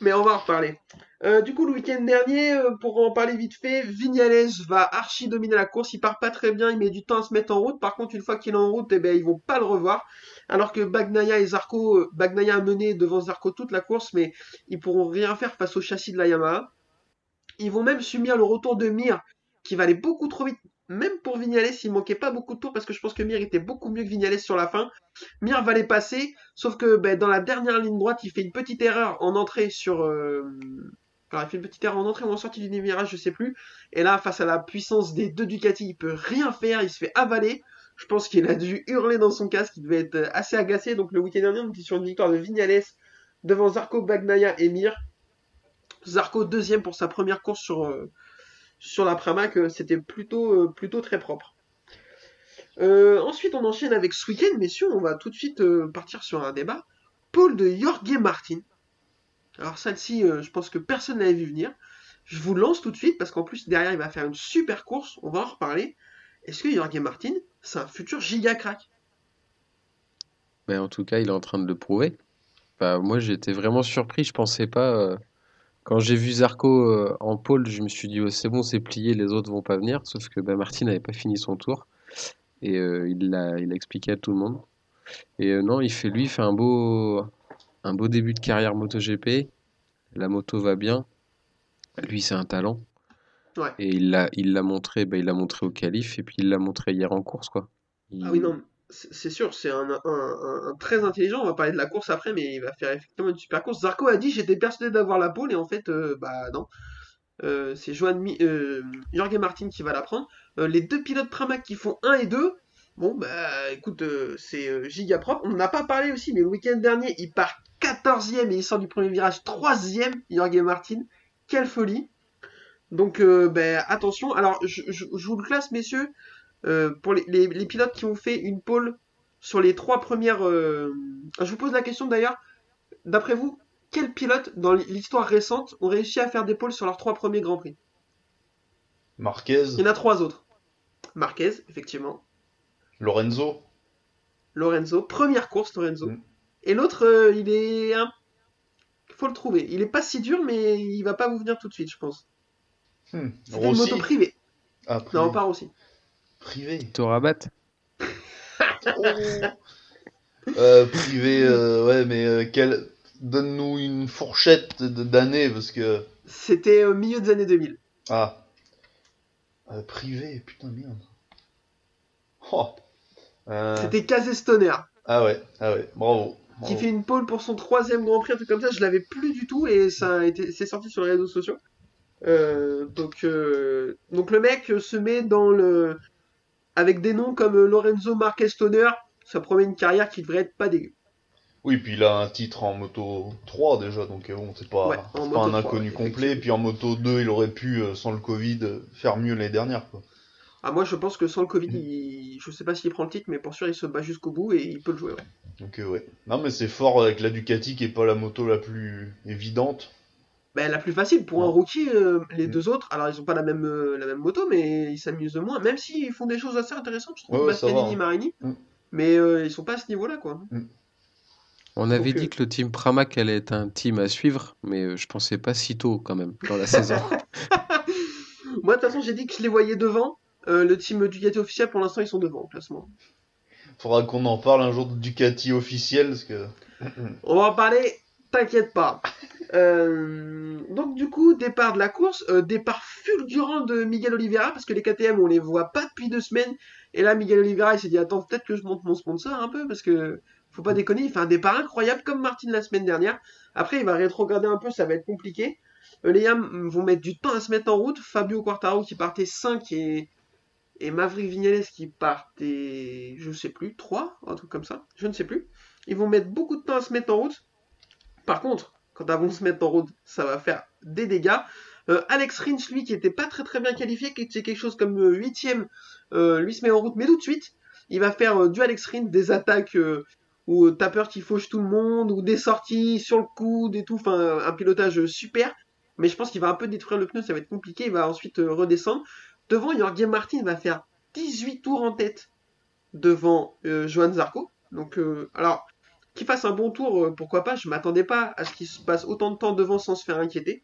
Mais on va en reparler. Euh, du coup, le week-end dernier, euh, pour en parler vite fait, Vignales va archi dominer la course. Il part pas très bien, il met du temps à se mettre en route. Par contre, une fois qu'il est en route, eh ben, ils vont pas le revoir. Alors que Bagnaia et Zarco, euh, Bagnaia a mené devant Zarco toute la course, mais ils pourront rien faire face au châssis de la Yamaha. Ils vont même subir le retour de Mir, qui va aller beaucoup trop vite. Même pour Vignales, il manquait pas beaucoup de tours parce que je pense que Mir était beaucoup mieux que Vignales sur la fin. Mir va les passer, sauf que ben, dans la dernière ligne droite, il fait une petite erreur en entrée sur. euh, il fait une petite erreur en entrée ou en sortie du virage, je sais plus. Et là, face à la puissance des deux Ducati, il peut rien faire, il se fait avaler. Je pense qu'il a dû hurler dans son casque, il devait être assez agacé. Donc le week-end dernier, on était sur une victoire de Vignales devant Zarco, Bagnaia et Mir. Zarco deuxième pour sa première course sur, euh, sur la Pramac, euh, c'était plutôt, euh, plutôt très propre. Euh, ensuite, on enchaîne avec ce week-end, messieurs, on va tout de suite partir sur un débat. Paul de Jorge Martin. Alors celle-ci, je pense que personne n'avait vu venir. Je vous lance tout de suite parce qu'en plus derrière il va faire une super course, on va en reparler. Est-ce que Jorge Martin, c'est un futur giga crack? Mais en tout cas, il est en train de le prouver. Moi, j'étais vraiment surpris. Je pensais pas. Quand j'ai vu Zarco euh, en pôle, je me suis dit, oh, c'est bon, c'est plié, les autres vont pas venir. Sauf que bah, Martin n'avait pas fini son tour. Et euh, il l'a il a expliqué à tout le monde. Et euh, non, il fait lui, il fait un beau, un beau début de carrière MotoGP. La moto va bien. Lui, c'est un talent. Ouais. Et il l'a il l'a montré, bah, il l'a montré au qualif et puis il l'a montré hier en course, quoi. Il- Ah oui, non, c'est sûr, c'est un, très intelligent. On va parler de la course après, mais il va faire effectivement une super course. Zarco a dit J'étais persuadé d'avoir la pole, et en fait, euh, bah non. Euh, c'est Joan euh, Jorge Martin qui va la prendre. Euh, les deux pilotes Pramac qui font 1 et 2. Bon, bah écoute, c'est giga propre. On n'en a pas parlé aussi, mais le week-end dernier, il part 14ème et il sort du premier virage 3ème, Jorge Martin. Quelle folie! Donc, ben, attention. Alors, je vous le classe, messieurs. Euh, pour les, les- les pilotes qui ont fait une pole sur les trois premières. euh, Je vous pose la question d'ailleurs. D'après vous, quels pilotes dans l'histoire récente ont réussi à faire des poles sur leurs trois premiers Grands Prix? Marquez, Il y en a trois autres. Marquez, effectivement. Lorenzo, Lorenzo, première course, Lorenzo. Mm. Et l'autre, euh, il est. un- faut le trouver. Il est pas si dur, mais il va pas vous venir tout de suite, je pense. hmm, C'était une moto privée. Après, Non, pas aussi. Privé. Te rabattre Euh, privé, euh, ouais, mais euh, quel... donne-nous une fourchette de- d'années parce que. C'était au milieu des années 2000. Ah. Euh, privé, putain, merde. Oh. Euh, C'était Kazestoner Ah ouais, ah ouais, bravo. qui bravo. fait une pole pour son troisième Grand Prix, un truc comme ça. Je l'avais plus du tout et ça a été, c'est sorti sur les réseaux sociaux. Euh, donc, euh, donc le mec se met dans le, avec des noms comme euh, Lorenzo Marquez Stoner. Ça promet une carrière qui devrait être pas dégueu. Oui, puis il a un titre en moto 3 déjà, donc euh, bon, c'est pas, Ouais, c'est en pas moto un 3, inconnu ouais, complet. Et puis en moto 2, il aurait pu, euh, sans le Covid, faire mieux l'année dernière. Quoi. Ah, moi, je pense que sans le Covid, il... je sais pas s'il prend le titre, mais pour sûr, il se bat jusqu'au bout et il peut le jouer. ouais. Donc euh, ouais. Non, mais c'est fort avec la Ducati qui est pas la moto la plus évidente. Ben, la plus facile pour un rookie, euh, les Mm. deux autres, alors ils ont pas la même, euh, la même moto, mais ils s'amusent moins, même s'ils font des choses assez intéressantes, je trouve, Ouais, ouais, ça va, Bastianini, hein. Marini, Mm. mais euh, ils sont pas à ce niveau-là, quoi. On avait Donc, euh, dit que le team Pramac allait être un team à suivre, mais euh, je pensais pas si tôt quand même dans la saison. Moi, de toute façon, j'ai dit que je les voyais devant. Euh, le team Ducati officiel, pour l'instant, ils sont devant au classement. Faudra qu'on en parle un jour de Ducati officiel, parce que. On va en parler, t'inquiète pas. Euh, donc, du coup, départ de la course, euh, départ fulgurant de Miguel Oliveira, parce que les KTM, on les voit pas depuis deux semaines. Et là, Miguel Oliveira, il s'est dit, attends, peut-être que je monte mon sponsor un peu, parce que faut pas déconner, il fait un départ incroyable, comme Martin la semaine dernière. Après, il va rétrograder un peu, ça va être compliqué. Euh, les Yam vont mettre du temps à se mettre en route. Fabio Quartaro qui partait 5 et, et Maverick Vignales qui partait, je sais plus, 3, un truc comme ça, je ne sais plus. Ils vont mettre beaucoup de temps à se mettre en route. Par contre, quand elles vont se mettre en route, ça va faire des dégâts. Euh, Alex Rins, lui, qui était pas très très bien qualifié, qui était quelque chose comme 8 euh, lui se met en route, mais tout de suite, il va faire euh, du Alex Rins, des attaques euh, euh, t'as qu'il fauche tout le monde, ou des sorties sur le coude et tout, un pilotage euh, super. Mais je pense qu'il va un peu détruire le pneu, ça va être compliqué, il va ensuite euh, redescendre. Devant, Jorge Martin va faire 18 tours en tête devant euh, Johan Zarco. Donc, euh, alors, qu'il fasse un bon tour, euh, pourquoi pas, je m'attendais pas à ce qu'il se passe autant de temps devant sans se faire inquiéter.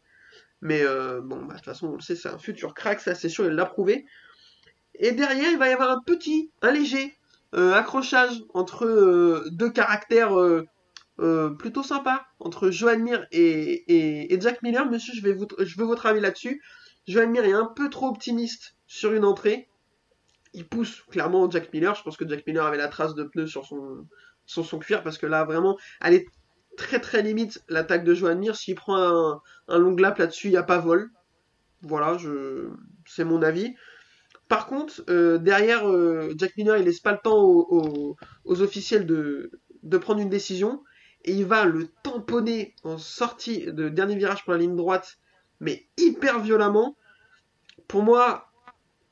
Mais euh, bon, bah, de toute façon, on le sait, c'est un futur crack, ça c'est sûr, il l'a prouvé. Et derrière, il va y avoir un petit, un léger euh, accrochage entre deux caractères plutôt sympas, entre Johan Mir et, Jack Miller. Monsieur, je, je veux votre avis là-dessus. Johan Mir est un peu trop optimiste sur une entrée. Il pousse clairement Jack Miller. Je pense que Jack Miller avait la trace de pneu sur son, sur son cuir parce que là, vraiment, elle est très très limite l'attaque de Johan Mir. S'il prend un, long lap là-dessus, il n'y a pas vol. Voilà, c'est mon avis. Par contre, euh, derrière, euh, Jack Miller, il laisse pas le temps aux, officiels de, de prendre une décision. Et il va le tamponner en sortie de dernier virage pour la ligne droite, mais hyper violemment. Pour moi,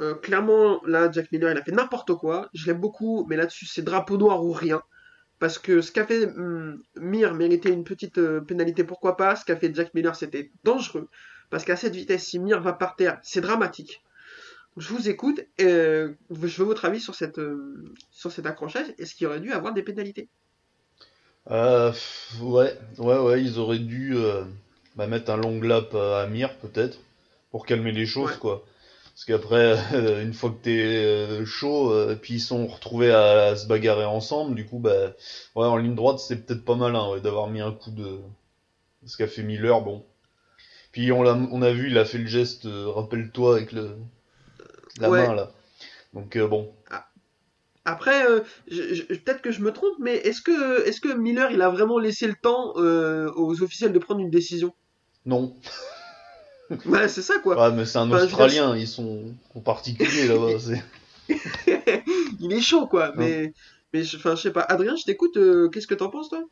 euh, clairement, là, Jack Miller, il a fait n'importe quoi. Je l'aime beaucoup, mais là-dessus, c'est drapeau noir ou rien. Parce que ce qu'a fait hum, Mir méritait une petite euh, pénalité, pourquoi pas. Ce qu'a fait Jack Miller, c'était dangereux. Parce qu'à cette vitesse, si Mir va par terre, c'est dramatique. Je vous écoute. euh, je veux votre avis sur, cette, euh, sur cet accrochage. Est-ce qu'il aurait dû avoir des pénalités Euh, ouais, ouais, ouais, ils auraient dû bah, mettre un long lap à Amir, peut-être, pour calmer les choses, Ouais. quoi. Parce qu'après, euh, une fois que t'es euh, chaud, euh, puis ils sont retrouvés à, à se bagarrer ensemble, du coup, bah, ouais, en ligne droite, c'est peut-être pas malin, ouais, d'avoir mis un coup de... Ce qu'a fait Miller, bon. Puis on a vu, il a fait le geste, rappelle-toi, avec le, la Ouais. main, là. Donc, bon. Après, je- je- peut-être que je me trompe, mais est-ce que, est-ce que Miller, il a vraiment laissé le temps aux officiels de prendre une décision? Non. Ouais, c'est ça, quoi. Ouais, mais c'est un Enfin, Australien, ils sont en particulier, là-bas, c'est... il est chaud, quoi. Mais, mais je, enfin, je sais pas. Adrien, je t'écoute. euh, Qu'est-ce que t'en penses, toi?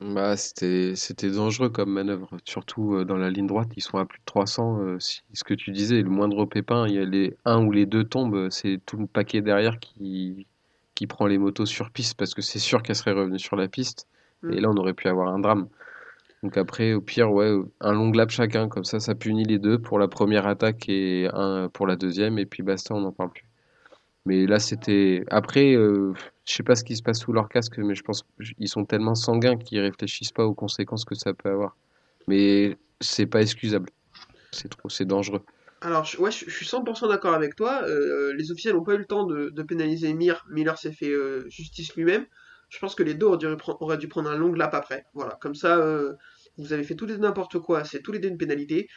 Bah, c'était, c'était dangereux comme manœuvre, surtout euh, dans la ligne droite, ils sont à plus de 300. euh, si- ce que tu disais, le moindre pépin, il y a les un ou les deux tombent, c'est tout le paquet derrière qui, qui prend les motos sur piste parce que c'est sûr qu'elles seraient revenues sur la piste. Et là, on aurait pu avoir un drame. Donc après, au pire, ouais, un long lap chacun, comme ça, ça punit les deux pour la première attaque et un pour la deuxième, et puis basta, on n'en parle plus. Mais là, c'était. Après, euh, je sais pas ce qui se passe sous leur casque, mais je pense qu'ils sont tellement sanguins qu'ils réfléchissent pas aux conséquences que ça peut avoir. Mais c'est pas excusable. C'est trop, c'est dangereux. Alors, ouais, je, suis 100% d'accord avec toi. Euh, les officiels n'ont pas eu le temps de, pénaliser Mir. Miller s'est fait euh, justice lui-même. Je pense que les deux auraient dû, prendre- un long lap après. Voilà, comme ça, euh, vous avez fait tous les deux n'importe quoi. C'est tous les deux une pénalité.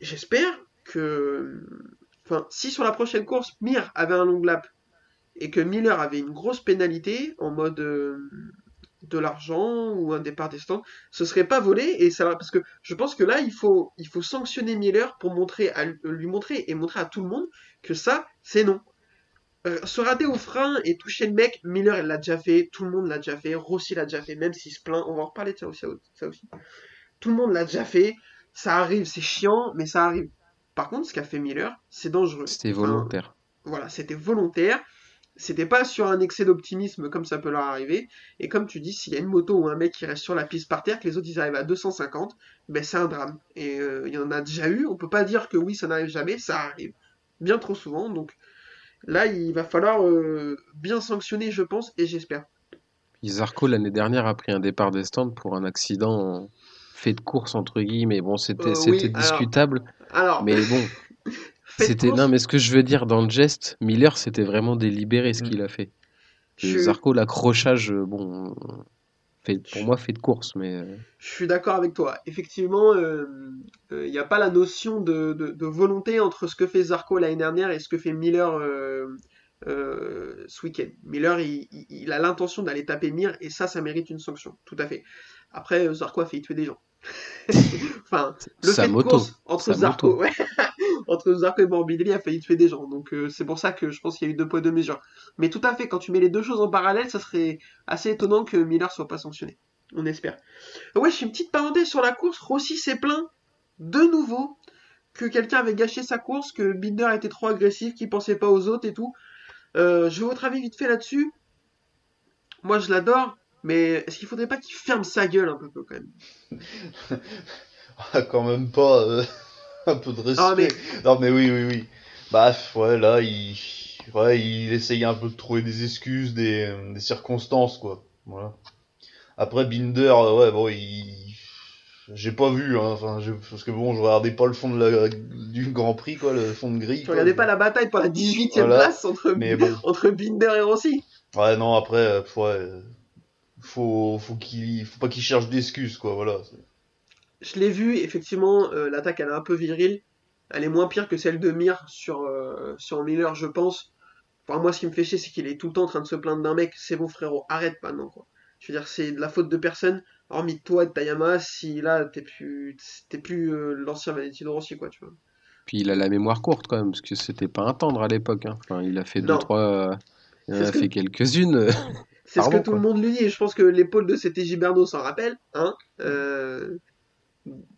J'espère que. Enfin, si sur la prochaine course, Mir avait un long lap et que Miller avait une grosse pénalité en mode euh, de l'argent ou un départ des stands, ce serait pas volé et ça parce que je pense que là il faut il faut sanctionner Miller pour montrer à lui montrer et montrer à tout le monde que ça c'est non. Euh, se rater au frein et toucher le mec, Miller il l'a déjà fait, tout le monde l'a déjà fait, Rossi l'a déjà fait, même s'il se plaint, on va en reparler de ça aussi. Tout le monde l'a déjà fait, ça arrive, c'est chiant, mais ça arrive. Par contre, ce qu'a fait Miller, c'est dangereux. C'était Enfin, volontaire. voilà, c'était volontaire. C'était pas sur un excès d'optimisme comme ça peut leur arriver. Et comme tu dis, s'il y a une moto ou un mec qui reste sur la piste par terre, que les autres ils arrivent à 250, ben c'est un drame. Et euh, il y en a déjà eu. On peut pas dire que oui, ça n'arrive jamais. Ça arrive bien trop souvent. Donc là, il va falloir euh, bien sanctionner, je pense, et j'espère. Puis Zarco, l'année dernière, a pris un départ des stands pour un accident fait de course, entre guillemets. Bon, c'était Euh, c'était oui, alors- discutable, Alors, mais bon, c'était. Non, mais ce que je veux dire dans le geste, Miller, c'était vraiment délibéré ce Mm. qu'il a fait. je, suis- Zarco, l'accrochage, euh, bon, fait, pour moi, fait de course, mais. euh, je suis d'accord avec toi. Effectivement, il n'y a pas la notion de, de- de volonté entre ce que fait Zarco l'année dernière et ce que fait Miller euh, ce week-end. Miller, il, il- il a l'intention d'aller taper Mir et ça, ça mérite une sanction. Tout à fait. Après, euh, Zarco a failli tuer des gens. enfin, le Sa fait de moto. course entre Zarco, ouais, entre Zarco et Morbidelli a failli tuer des gens. Donc euh, c'est pour ça que je pense qu'il y a eu deux poids deux mesures. Mais tout à fait, quand tu mets les deux choses en parallèle, ça serait assez étonnant que Miller soit pas sanctionné. On espère. Ouais, je fais une petite parenthèse sur la course. Rossi s'est plaint de nouveau que quelqu'un avait gâché sa course, que Binder était trop agressif, qu'il pensait pas aux autres et tout. Euh, je veux votre avis vite fait là-dessus. Moi, je l'adore, mais est-ce qu'il faudrait pas qu'il ferme sa gueule un peu, peu, quand même? Quand même pas euh, un peu de respect. Ah, mais- Non mais oui, oui, oui. Bah ouais, là, il, ouais, il essaye un peu de trouver des excuses, des, des circonstances, quoi. Voilà. Après Binder, euh, ouais, bon, il, j'ai pas vu, hein, enfin, je- parce que bon, je regardais pas le fond de la, du Grand Prix, quoi, le fond de grille. Tu regardais pas la bataille pour la 18 e Voilà. place entre, Mais bon. entre Binder et Rossi? Ouais, non, après, euh, ouais, faut, faut qu'il, faut pas qu'il cherche d'excuses, quoi, voilà. Je l'ai vu, effectivement, euh, l'attaque elle est un peu virile. Elle est moins pire que celle de Mir sur, euh, sur Miller, je pense. Enfin, moi, ce qui me fait chier, c'est qu'il est tout le temps en train de se plaindre d'un mec. C'est bon, frérot, arrête maintenant, quoi. Je veux dire, c'est de la faute de personne, hormis toi et de Tayama, si là, t'es plus, t'es plus euh, l'ancien Valentino Rossi, quoi, tu vois. Puis il a la mémoire courte quand même, parce que c'était pas un tendre à l'époque. hein. Enfin, il a fait deux, Non. trois. euh, Il en a que- fait quelques-unes. C'est ce que tout le monde lui dit, et je pense que l'épaule de CT Giberno s'en rappelle, hein. Euh,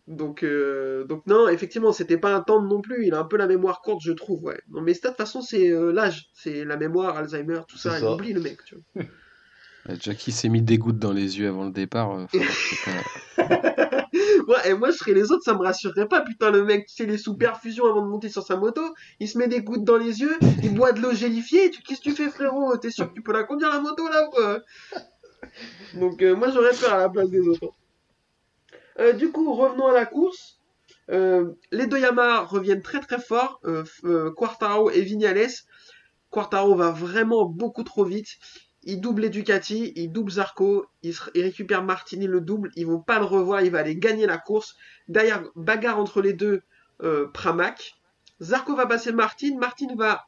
Donc, euh, donc non, effectivement, c'était pas un tendre non plus. Il a un peu la mémoire courte, je trouve, ouais. Non, mais ça, de toute façon, c'est euh, l'âge, c'est la mémoire, Alzheimer, tout ça. C'est Il ça. oublie le mec, tu vois. Euh, Jackie s'est mis des gouttes dans les yeux avant le départ. euh, Ouais, et moi, je serais les autres, ça me rassurerait pas. Putain, le mec, tu sais, les sous perfusion avant de monter sur sa moto, il se met des gouttes dans les yeux, il boit de l'eau gélifiée. Tu- Qu'est-ce que tu fais, frérot? T'es sûr que tu peux la conduire, la moto, là, quoi? Donc, euh, moi, j'aurais peur à la place des autres. Du coup, revenons à la course. Les deux Yamaha reviennent très très fort. Quartaro et Vignales. Quartaro va vraiment beaucoup trop vite. Il double les Ducati, il double Zarco, il, il récupère Martini le double. Ils vont pas le revoir, il va aller gagner la course. Derrière, bagarre entre les deux, euh, Pramac. Zarco va passer Martin. Martin va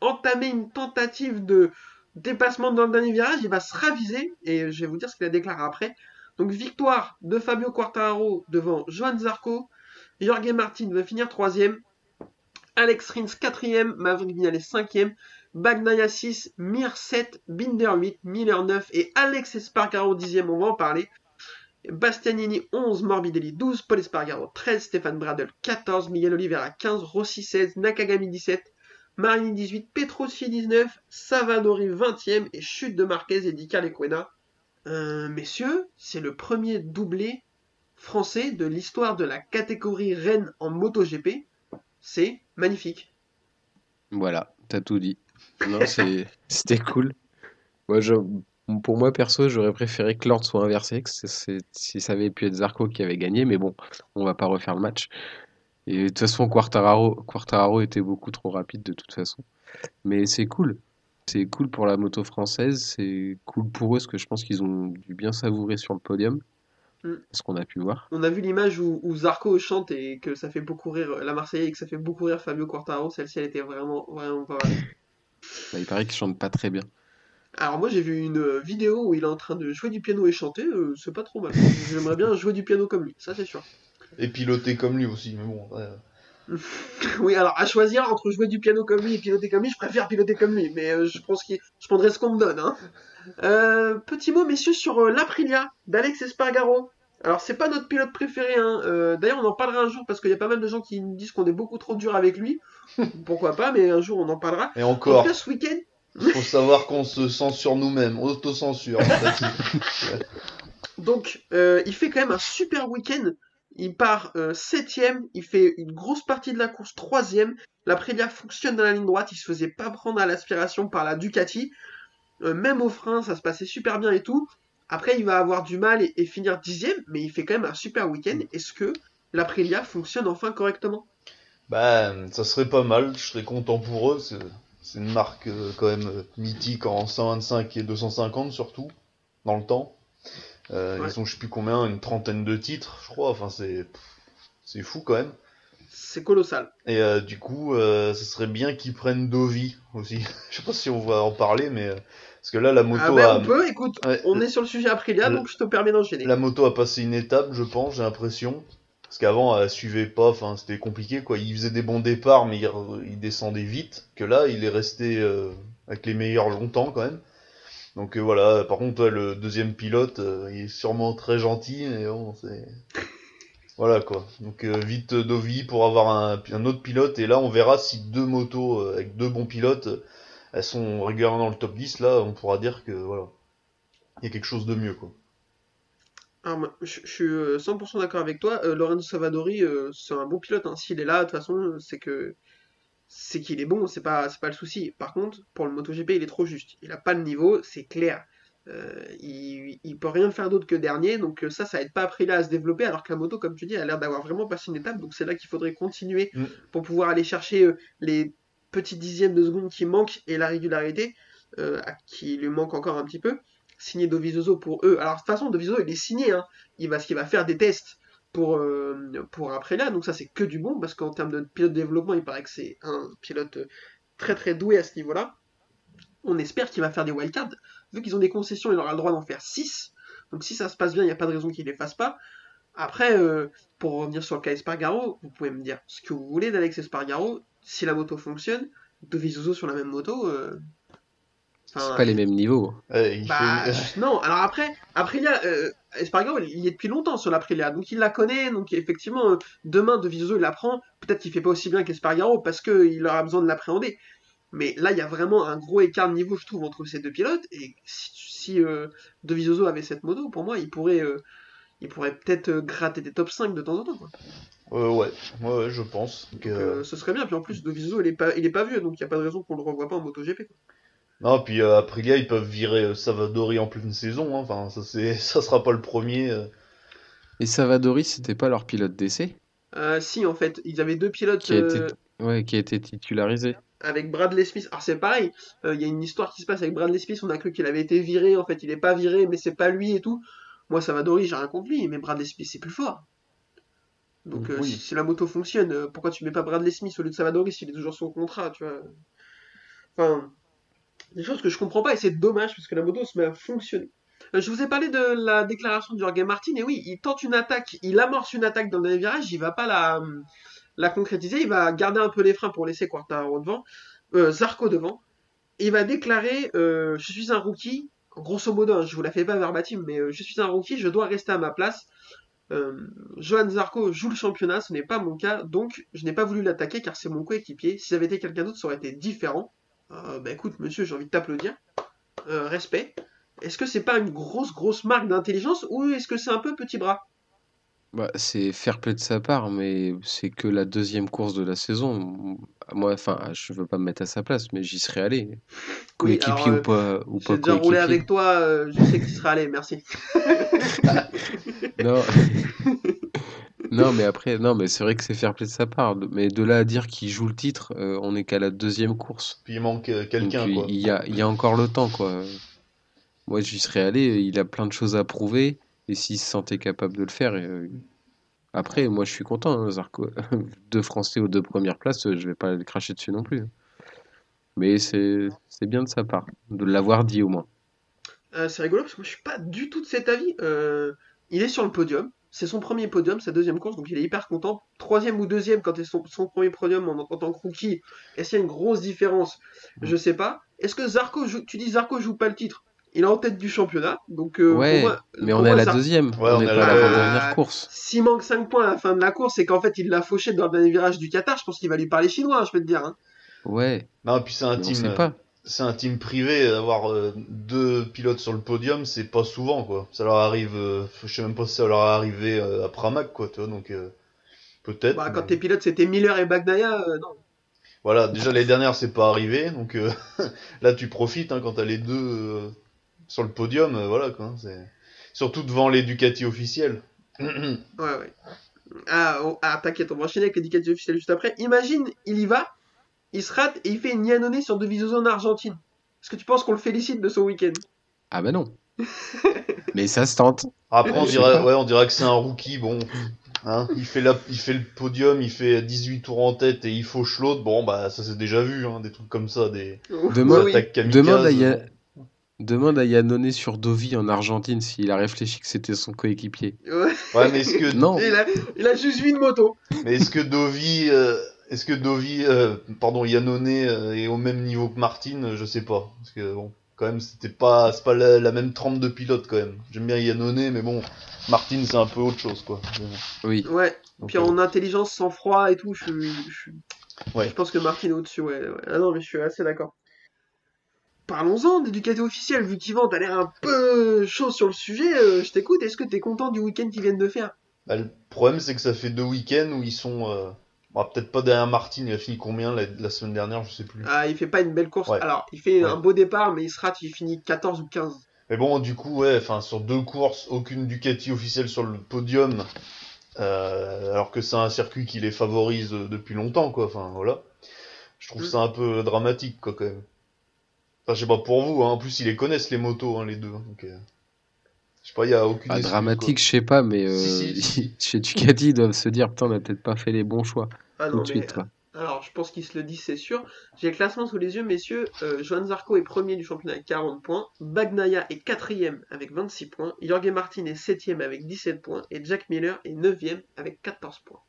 entamer une tentative de dépassement dans le dernier virage. Il va se raviser et je vais vous dire ce qu'il a déclaré après. Donc victoire de Fabio Quartararo devant Joan Zarco. Jorge Martin va finir troisième. Alex Rins quatrième. Maverick Vignales cinquième. Bagnaia 6, Mir 7, Binder 8, Miller 9 et Alex Espargaro 10e, on va en parler. Bastianini 11, Morbidelli 12, Paul Espargaro 13, Stéphane Bradel 14, Miguel Oliveira 15, Rossi 16, Nakagami 17, Marini 18, Petrossi 19, Savadori 20e et chute de Marquez et Di Lequena. Euh, messieurs, c'est le premier doublé français de l'histoire de la catégorie Rennes en MotoGP. C'est magnifique. Voilà, t'as tout dit. Non, c'est- c'était cool. Moi, je, pour moi, perso, j'aurais préféré que l'ordre soit inversé, que si ça avait pu être Zarco qui avait gagné, mais bon, on va pas refaire le match. Et de toute façon, Quartararo, Quartararo était beaucoup trop rapide de toute façon. Mais c'est cool. C'est cool pour la moto française. C'est cool pour eux parce que je pense qu'ils ont dû bien savourer sur le podium. Mm. Ce qu'on a pu voir. On a vu l'image où, où Zarco chante et que ça fait beaucoup rire la Marseillaise et que ça fait beaucoup rire Fabio Quartararo. Celle-ci, elle était vraiment, vraiment pas mal. Bah, il paraît qu'il chante pas très bien. Alors moi j'ai vu une euh, vidéo où il est en train de jouer du piano et chanter, euh, c'est pas trop mal. J'aimerais bien jouer du piano comme lui, ça c'est sûr. Et piloter comme lui aussi, mais bon. ouais. Oui, alors à choisir entre jouer du piano comme lui et piloter comme lui, je préfère piloter comme lui, mais euh, je pense que je prendrai ce qu'on me donne. Hein. Euh, petit mot, messieurs, sur euh, l'Aprilia d'Alex Espargaro. Alors c'est pas notre pilote préféré, hein. Euh, d'ailleurs on en parlera un jour parce qu'il y a pas mal de gens qui nous disent qu'on est beaucoup trop dur avec lui. Pourquoi pas, mais un jour on en parlera. Et En encore, tout cas, ce week-end, faut savoir qu'on se censure nous-mêmes, autocensure. en fait. Donc, euh, il fait quand même un super week-end. Il part euh, septième, il fait une grosse partie de la course troisième. L'Aprilia fonctionne dans la ligne droite, il se faisait pas prendre à l'aspiration par la Ducati. Euh, même au frein, ça se passait super bien et tout. Après, il va avoir du mal et, et finir dixième, mais il fait quand même un super week-end. Est-ce que l'Aprilia fonctionne enfin correctement? Bah, ça serait pas mal, je serais content pour eux. C'est une marque euh, quand même euh, mythique en 125 et 250 surtout, dans le temps. Euh, Ouais. Ils ont je sais plus combien, une trentaine de titres, je crois. Enfin, c'est c'est fou quand même. C'est colossal. Et euh, du coup, ce serait bien qu'ils prennent Dovi aussi. je sais pas si on va en parler, mais parce que là, la moto Ah ben, a on peut, écoute, Ouais, on est sur le sujet Aprilia, donc je te permets d'enchaîner. la moto a passé une étape, je pense, j'ai l'impression. Parce qu'avant, elle suivait pas, enfin, c'était compliqué, quoi. Il faisait des bons départs, mais il, descendait vite. Que là, il est resté euh, avec les meilleurs longtemps, quand même. Donc euh, voilà, par contre, ouais, le deuxième pilote, euh, il est sûrement très gentil, mais bon, c'est... Voilà, quoi. Donc euh, vite Dovi pour avoir un, un autre pilote, et là, on verra si deux motos euh, avec deux bons pilotes, elles sont régulièrement dans le top 10, là, on pourra dire que, voilà, il y a quelque chose de mieux, quoi. Alors, je, je suis euh, 100% d'accord avec toi. Euh, Lorenzo Savadori, euh, c'est un bon pilote. hein. S'il est là, de toute façon, c'est que c'est qu'il est bon. C'est pas, c'est pas le souci. Par contre, pour le MotoGP, il est trop juste. Il a pas le niveau, c'est clair. Euh, il, il peut rien faire d'autre que dernier. Donc euh, ça, ça aide pas après là à se développer. Alors que la moto, comme tu dis, a l'air d'avoir vraiment passé une étape. Donc c'est là qu'il faudrait continuer Mm. pour pouvoir aller chercher euh, les petits dixièmes de seconde qui manquent et la régularité euh, qui lui manque encore un petit peu signer Dovizioso pour eux. Alors de toute façon, Dovizioso il est signé, hein. il va, va faire des tests pour, euh, pour après là, donc ça c'est que du bon, parce qu'en termes de pilote développement, il paraît que c'est un pilote euh, très très doué à ce niveau-là. On espère qu'il va faire des wildcards. Vu qu'ils ont des concessions, il aura le droit d'en faire 6. Donc si ça se passe bien, il n'y a pas de raison qu'il les fasse pas. Après, pour revenir sur le cas Espargaro, vous pouvez me dire ce que vous voulez d'Alex Espargaro. Si la moto fonctionne, Dovizioso sur la même moto, euh, enfin, C'est pas les mêmes niveaux. Il bah, fait... non, alors après, Aprilia, euh, Espargaro, il y est depuis longtemps sur l'Aprilia, donc il la connaît, donc effectivement, euh, demain, De Vizioso, il l'apprend, peut-être qu'il fait pas aussi bien qu'Espargaro, parce qu'il aura besoin de l'appréhender. Mais là, il y a vraiment un gros écart de niveau, je trouve, entre ces deux pilotes, et si, si euh, De Vizioso avait cette moto, pour moi, il pourrait, euh, il pourrait peut-être euh, gratter des top 5 de temps en temps, quoi. Euh, ouais, ouais, ouais, je pense. Que... Euh, ce serait bien, puis en plus, De Vizioso, il est pas, il est pas vieux, donc il n'y a pas de raison qu'on le revoie pas en MotoGP. Non, puis euh, Aprilia, ils peuvent virer euh, Savadori en pleine saison. hein. Enfin, ça, c'est... ça sera pas le premier. euh. Et Savadori, c'était pas leur pilote d'essai? Euh, si, en fait, ils avaient deux pilotes... qui a été, euh, ouais, qui a été titularisé. avec Bradley Smith. Alors c'est pareil, euh, il y a une histoire qui se passe avec Bradley Smith, on a cru qu'il avait été viré, en fait il est pas viré, mais c'est pas lui et tout. Moi Savadori, j'ai rien contre lui, mais Bradley Smith c'est plus fort. Donc euh, Oui. si, si la moto fonctionne, euh, pourquoi tu mets pas Bradley Smith au lieu de Savadori s'il est toujours sur contrat, tu vois Enfin, des choses que je comprends pas et c'est dommage parce que la moto se met à fonctionner. Euh, Je vous ai parlé de la déclaration de Jorge Martin, et oui, il tente une attaque, il amorce une attaque dans le dernier virage, il va pas la, la concrétiser, il va garder un peu les freins pour laisser Quartaro devant, euh, Zarco devant, et il va déclarer euh, Je suis un rookie, grosso modo, hein, je vous la fais pas verbatim, mais euh, je suis un rookie, je dois rester à ma place. Euh, Johan Zarco joue le championnat, ce n'est pas mon cas, donc je n'ai pas voulu l'attaquer car c'est mon coéquipier. Si ça avait été quelqu'un d'autre, ça aurait été différent. Euh, bah écoute, monsieur, j'ai envie de t'applaudir. Euh, respect. Est-ce que c'est pas une grosse, grosse marque d'intelligence ou est-ce que c'est un peu petit bras? Bah, c'est fair play de sa part, mais c'est que la deuxième course de la saison. Moi, enfin, je veux pas me mettre à sa place, mais j'y serais allé. Coéquipier ou pas, ou pas J'ai déjà roulé avec toi, euh, je sais que tu seras allé, merci. Non. Non, mais après, non, mais c'est vrai que c'est fair play de sa part. Mais de là à dire qu'il joue le titre, euh, on est qu'à la deuxième course. Puis il manque euh, quelqu'un, il y a, il y a encore le temps, quoi. Moi, j'y serais allé. Il a plein de choses à prouver. Et s'il se sentait capable de le faire, euh, après, moi, je suis content. hein, Zarco, deux Français aux deux premières places, euh, je vais pas le cracher dessus non plus. Mais c'est, c'est bien de sa part de l'avoir dit au moins. Euh, c'est rigolo parce que moi je suis pas du tout de cet avis. Euh, il est sur le podium, c'est son premier podium, sa deuxième course, donc il est hyper content. Troisième ou deuxième quand c'est son, son premier podium en, en tant que rookie. Est-ce qu'il y a une grosse différence? Je sais pas. Est-ce que Zarco joue Tu dis Zarco joue pas le titre? Il est en tête du championnat, donc euh, Ouais, pour moi, mais pour on est à la deuxième. Ouais, on est à pas à la- Euh, course. S'il manque 5 points à la fin de la course, c'est qu'en fait il l'a fauché dans le dernier virage du Qatar. Je pense qu'il va lui parler chinois, je peux te dire. hein. Ouais, Non, et puis c'est un mais team. C'est un team privé, avoir euh, deux pilotes sur le podium, c'est pas souvent, quoi. Ça leur arrive, euh, je sais même pas si ça leur est arrivé euh, à Pramac, quoi, tu vois, donc euh, peut-être. Bah, quand mais- tes pilotes c'était Miller et Bagnaia, euh, non. Voilà, déjà l'année dernière, c'est pas arrivé, donc euh, là tu profites hein, quand t'as les deux euh, sur le podium, euh, voilà, quoi. hein, c'est surtout devant les Ducati officiels. Ouais, ouais. Ah, oh, ah, t'inquiète, on va enchaîner avec l'éducatif officiel juste après. Imagine, il y va, il se rate et il fait une Yannone sur Dovizioso en Argentine. Est-ce que tu penses qu'on le félicite de son week-end? Ah bah non. mais ça se tente. Après, on dirait, ouais, on dirait que c'est un rookie, bon. Hein, il, fait la, il fait le podium, il fait 18 tours en tête et il fauche l'autre. Bon, bah, ça c'est déjà vu, hein, des trucs comme ça, des, Demande- des Oui, attaques kamikazes. Demande à, Ya- Demande à Yannone sur Dovi en Argentine s'il a réfléchi que c'était son coéquipier. Ouais. Ouais, mais est-ce que, Non. Il, a, il a juste vu une moto. mais est-ce que Dovi, euh, est-ce que Dovi, euh, pardon, Yannone euh, est au même niveau que Martin euh, Je sais pas. Parce que, bon, quand même, c'était pas, c'est pas la, la même trempe de pilote, quand même. J'aime bien Yannone, mais bon, Martin, c'est un peu autre chose, quoi. Oui. Ouais. Donc, Puis euh, en intelligence, sans froid et tout, je, suis- je, suis- Ouais. je pense que Martin est au-dessus. Ouais, ouais. Ah non, mais je suis assez d'accord. Parlons-en d'éducateur officiel, vu qu'Yvan, t'as l'air un peu chaud sur le sujet. euh, je t'écoute. Est-ce que t'es content du week-end qu'ils viennent de faire? Bah, le problème, c'est que ça fait deux week-ends où ils sont. Euh... bon, peut-être pas derrière Martin, il a fini combien la, la semaine dernière, je sais plus. Ah, il fait pas une belle course. Ouais. Alors, il fait Ouais. un beau départ, mais il se rate, il finit 14 ou 15. Mais bon, du coup, ouais, enfin, sur deux courses, aucune Ducati officielle sur le podium, euh, alors que c'est un circuit qui les favorise depuis longtemps, quoi. Enfin, voilà. Je trouve Mm. ça un peu dramatique, quoi, quand même. Enfin, je sais pas pour vous, hein. en plus, ils les connaissent, les motos, hein, les deux. Donc, euh, je sais pas, il y a aucune. Ah, dramatique, je sais pas, mais euh, Si, si, chez Ducati, ils doivent se dire putain, on a peut-être pas fait les bons choix Ah tout non, de mais suite. quoi. Alors, je pense qu'il se le dit, c'est sûr. J'ai le classement sous les yeux, messieurs. Euh, Johan Zarco est premier du championnat avec 40 points. Bagnaia est quatrième avec 26 points. Jorge Martin est septième avec 17 points. Et Jack Miller est neuvième avec 14 points.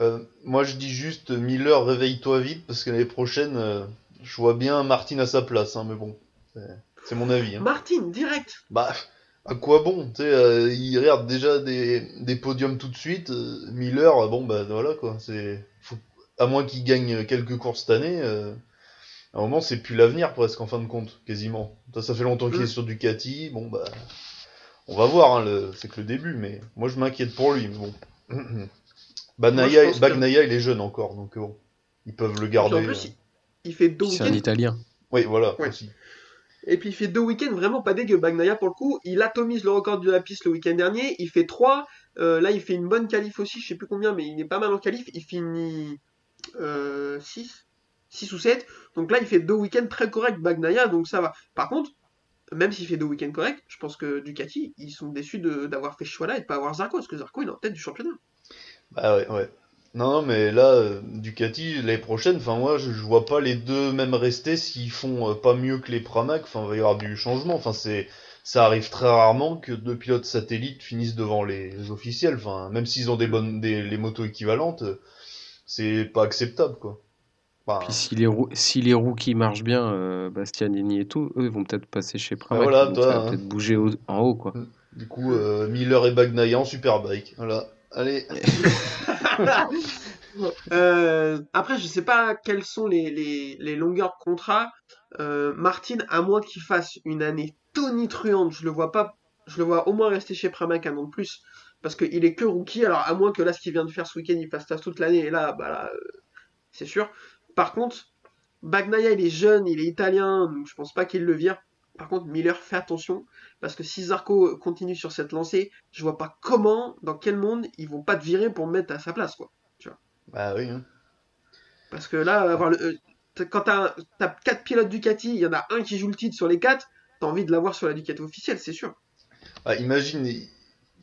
Euh, moi, je dis juste, Miller, réveille-toi vite, parce que l'année prochaine, euh, je vois bien Martin à sa place, hein, mais bon, c'est- mon avis. Hein. Martin, direct. Bah, à quoi bon Tu sais, euh, il regarde déjà des, des podiums tout de suite. euh, Miller, bon, bah voilà quoi. C'est, à moins qu'il gagne quelques courses cette année, euh, à un moment, c'est plus l'avenir presque en fin de compte, quasiment. Ça, ça fait longtemps qu'il Mm. est sur Ducati. Bon, bah, on va voir. Hein, le, c'est que le début, mais moi, je m'inquiète pour lui. Mais bon. Que- Bagnaia, il est jeune encore, donc bon, ils peuvent le garder. en plus, il, fait deux C'est un. Italien. Oui, voilà. Ouais. aussi. Et puis il fait deux week-ends vraiment pas dégueu. Bagnaia pour le coup, il atomise le record de la piste le week-end dernier. Il fait 3. là, il fait une bonne qualif aussi. Je sais plus combien, mais il est pas mal en qualif. Il finit 6. 6 ou 7. Donc là, il fait deux week-ends très corrects, Bagnaia, donc ça va. Par contre, même s'il fait deux week-ends corrects, je pense que Ducati, ils sont déçus de- d'avoir fait ce choix-là et de pas avoir Zarco, parce que Zarco, il est en tête du championnat. Bah ouais, ouais. Non, mais là, euh, Ducati, l'année prochaine, enfin moi, je, je vois pas les deux même rester s'ils font euh, pas mieux que les Pramac. Enfin, il va y avoir du changement. Enfin, c'est, ça arrive très rarement que deux pilotes satellites finissent devant les, officiels. Enfin, même s'ils ont des bonnes, des, les motos équivalentes, euh, c'est pas acceptable, quoi. Enfin, Puis si les, roo- si les rookies marchent bien, euh, Bastianini et tout, eux ils vont peut-être passer chez Pramac. voilà, donc toi, ça va hein. peut-être bouger au- en haut quoi. du coup, Miller et Bagnaia en Superbike. Voilà. Allez. Euh, après, je sais pas quelles sont les, longueurs de contrat. Euh, Martin, à moins qu'il fasse une année tonitruante, je le vois pas. Je le vois au moins rester chez Pramac un an de plus. Parce qu'il est que rookie. Alors, à moins que là, ce qu'il vient de faire ce week-end, il fasse ça toute l'année. Et là, bah là, euh, c'est sûr. Par contre, Bagnaia, il est jeune, il est italien. Donc je pense pas qu'il le vire. Par contre, Miller, fais attention, parce que si Zarco continue sur cette lancée, je vois pas comment, dans quel monde, ils vont pas te virer pour me mettre à sa place, quoi. Bah oui. hein. Parce que là, avoir le, euh, quand t'as t'as quatre pilotes Ducati, il y en a un qui joue le titre sur les quatre, t'as envie de l'avoir sur la Ducati officielle, c'est sûr. Ah, imagine,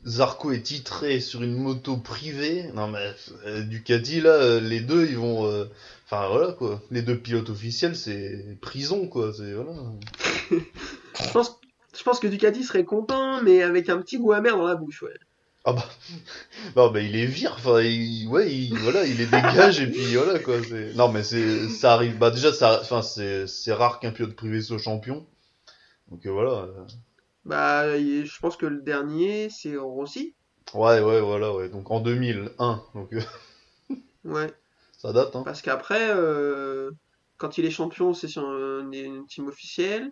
Zarco est titré sur une moto privée. Non mais euh, Ducati là, euh, les deux ils vont, euh, enfin voilà quoi. Les deux pilotes officiels c'est prison quoi. C'est voilà. Je pense, je pense que Ducati serait content, mais avec un petit goût amer dans la bouche, ouais. Ah bah non bah il est vire. Enfin il- ouais il, voilà il les dégage et puis voilà quoi. c'est- Non mais c'est ça arrive. Bah déjà ça, enfin c'est c'est rare qu'un pilote privé soit champion. Donc euh, voilà. Bah, je pense que le dernier, c'est Rossi. Ouais ouais voilà ouais. Donc en 2001 donc euh, Ouais. ça date hein. Parce qu'après, euh, quand il est champion, c'est sur un, un team officiel.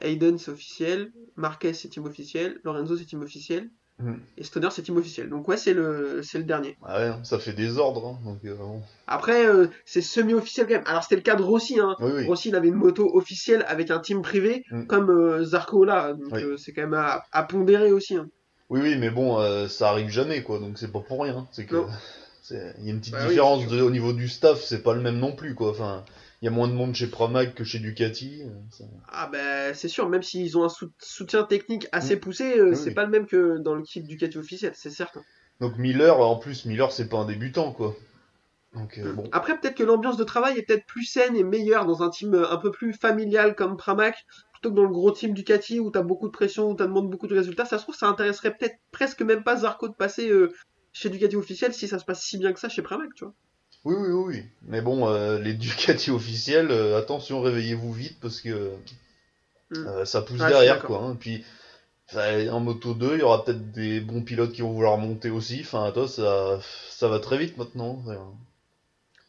Hayden, c'est officiel. Marquez, c'est team officiel. Lorenzo, c'est team officiel. Mhm. Et Stoner, c'est team officiel. Donc, ouais, c'est le, c'est le dernier. Ah ouais ça fait des ordres hein, donc euh, bon. Après, euh, c'est semi-officiel quand même. Alors, c'était le cas de Rossi. Hein. Oui oui. Rossi, il avait une moto officielle avec un team privé, Mhm. comme euh, Zarco là. Donc, Oui. euh, c'est quand même à, à pondérer aussi. hein. Oui, oui, mais bon, euh, ça arrive jamais, quoi, donc c'est pas pour rien. C'est que il y a une petite Bah différence de- au niveau du staff, c'est pas le même non plus, quoi. Enfin, y a moins de monde chez Pramac que chez Ducati. euh, ça- Ah ben c'est sûr, même s'ils ont un sou- soutien technique assez Mm. poussé, euh, Oui, c'est oui. pas le même que dans le kit Ducati officiel, c'est certain. Donc Miller, en plus, Miller, c'est pas un débutant, quoi. Donc euh, bon. Après peut-être que l'ambiance de travail est peut-être plus saine et meilleure dans un team un peu plus familial comme Pramac, plutôt que dans le gros team Ducati où t'as beaucoup de pression, où t'as demandé beaucoup de résultats. Ça se trouve, ça intéresserait peut-être presque même pas Zarco de passer euh, chez Ducati officiel si ça se passe si bien que ça chez Pramac, tu vois. Oui, oui, oui. Mais bon, euh, les Ducati officiels, euh, attention, réveillez-vous vite parce que Mm. euh, ça pousse Ah, derrière, quoi. hein. Puis en moto 2, il y aura peut-être des bons pilotes qui vont vouloir monter aussi. Enfin, toi, ça, ça va très vite maintenant. C'est-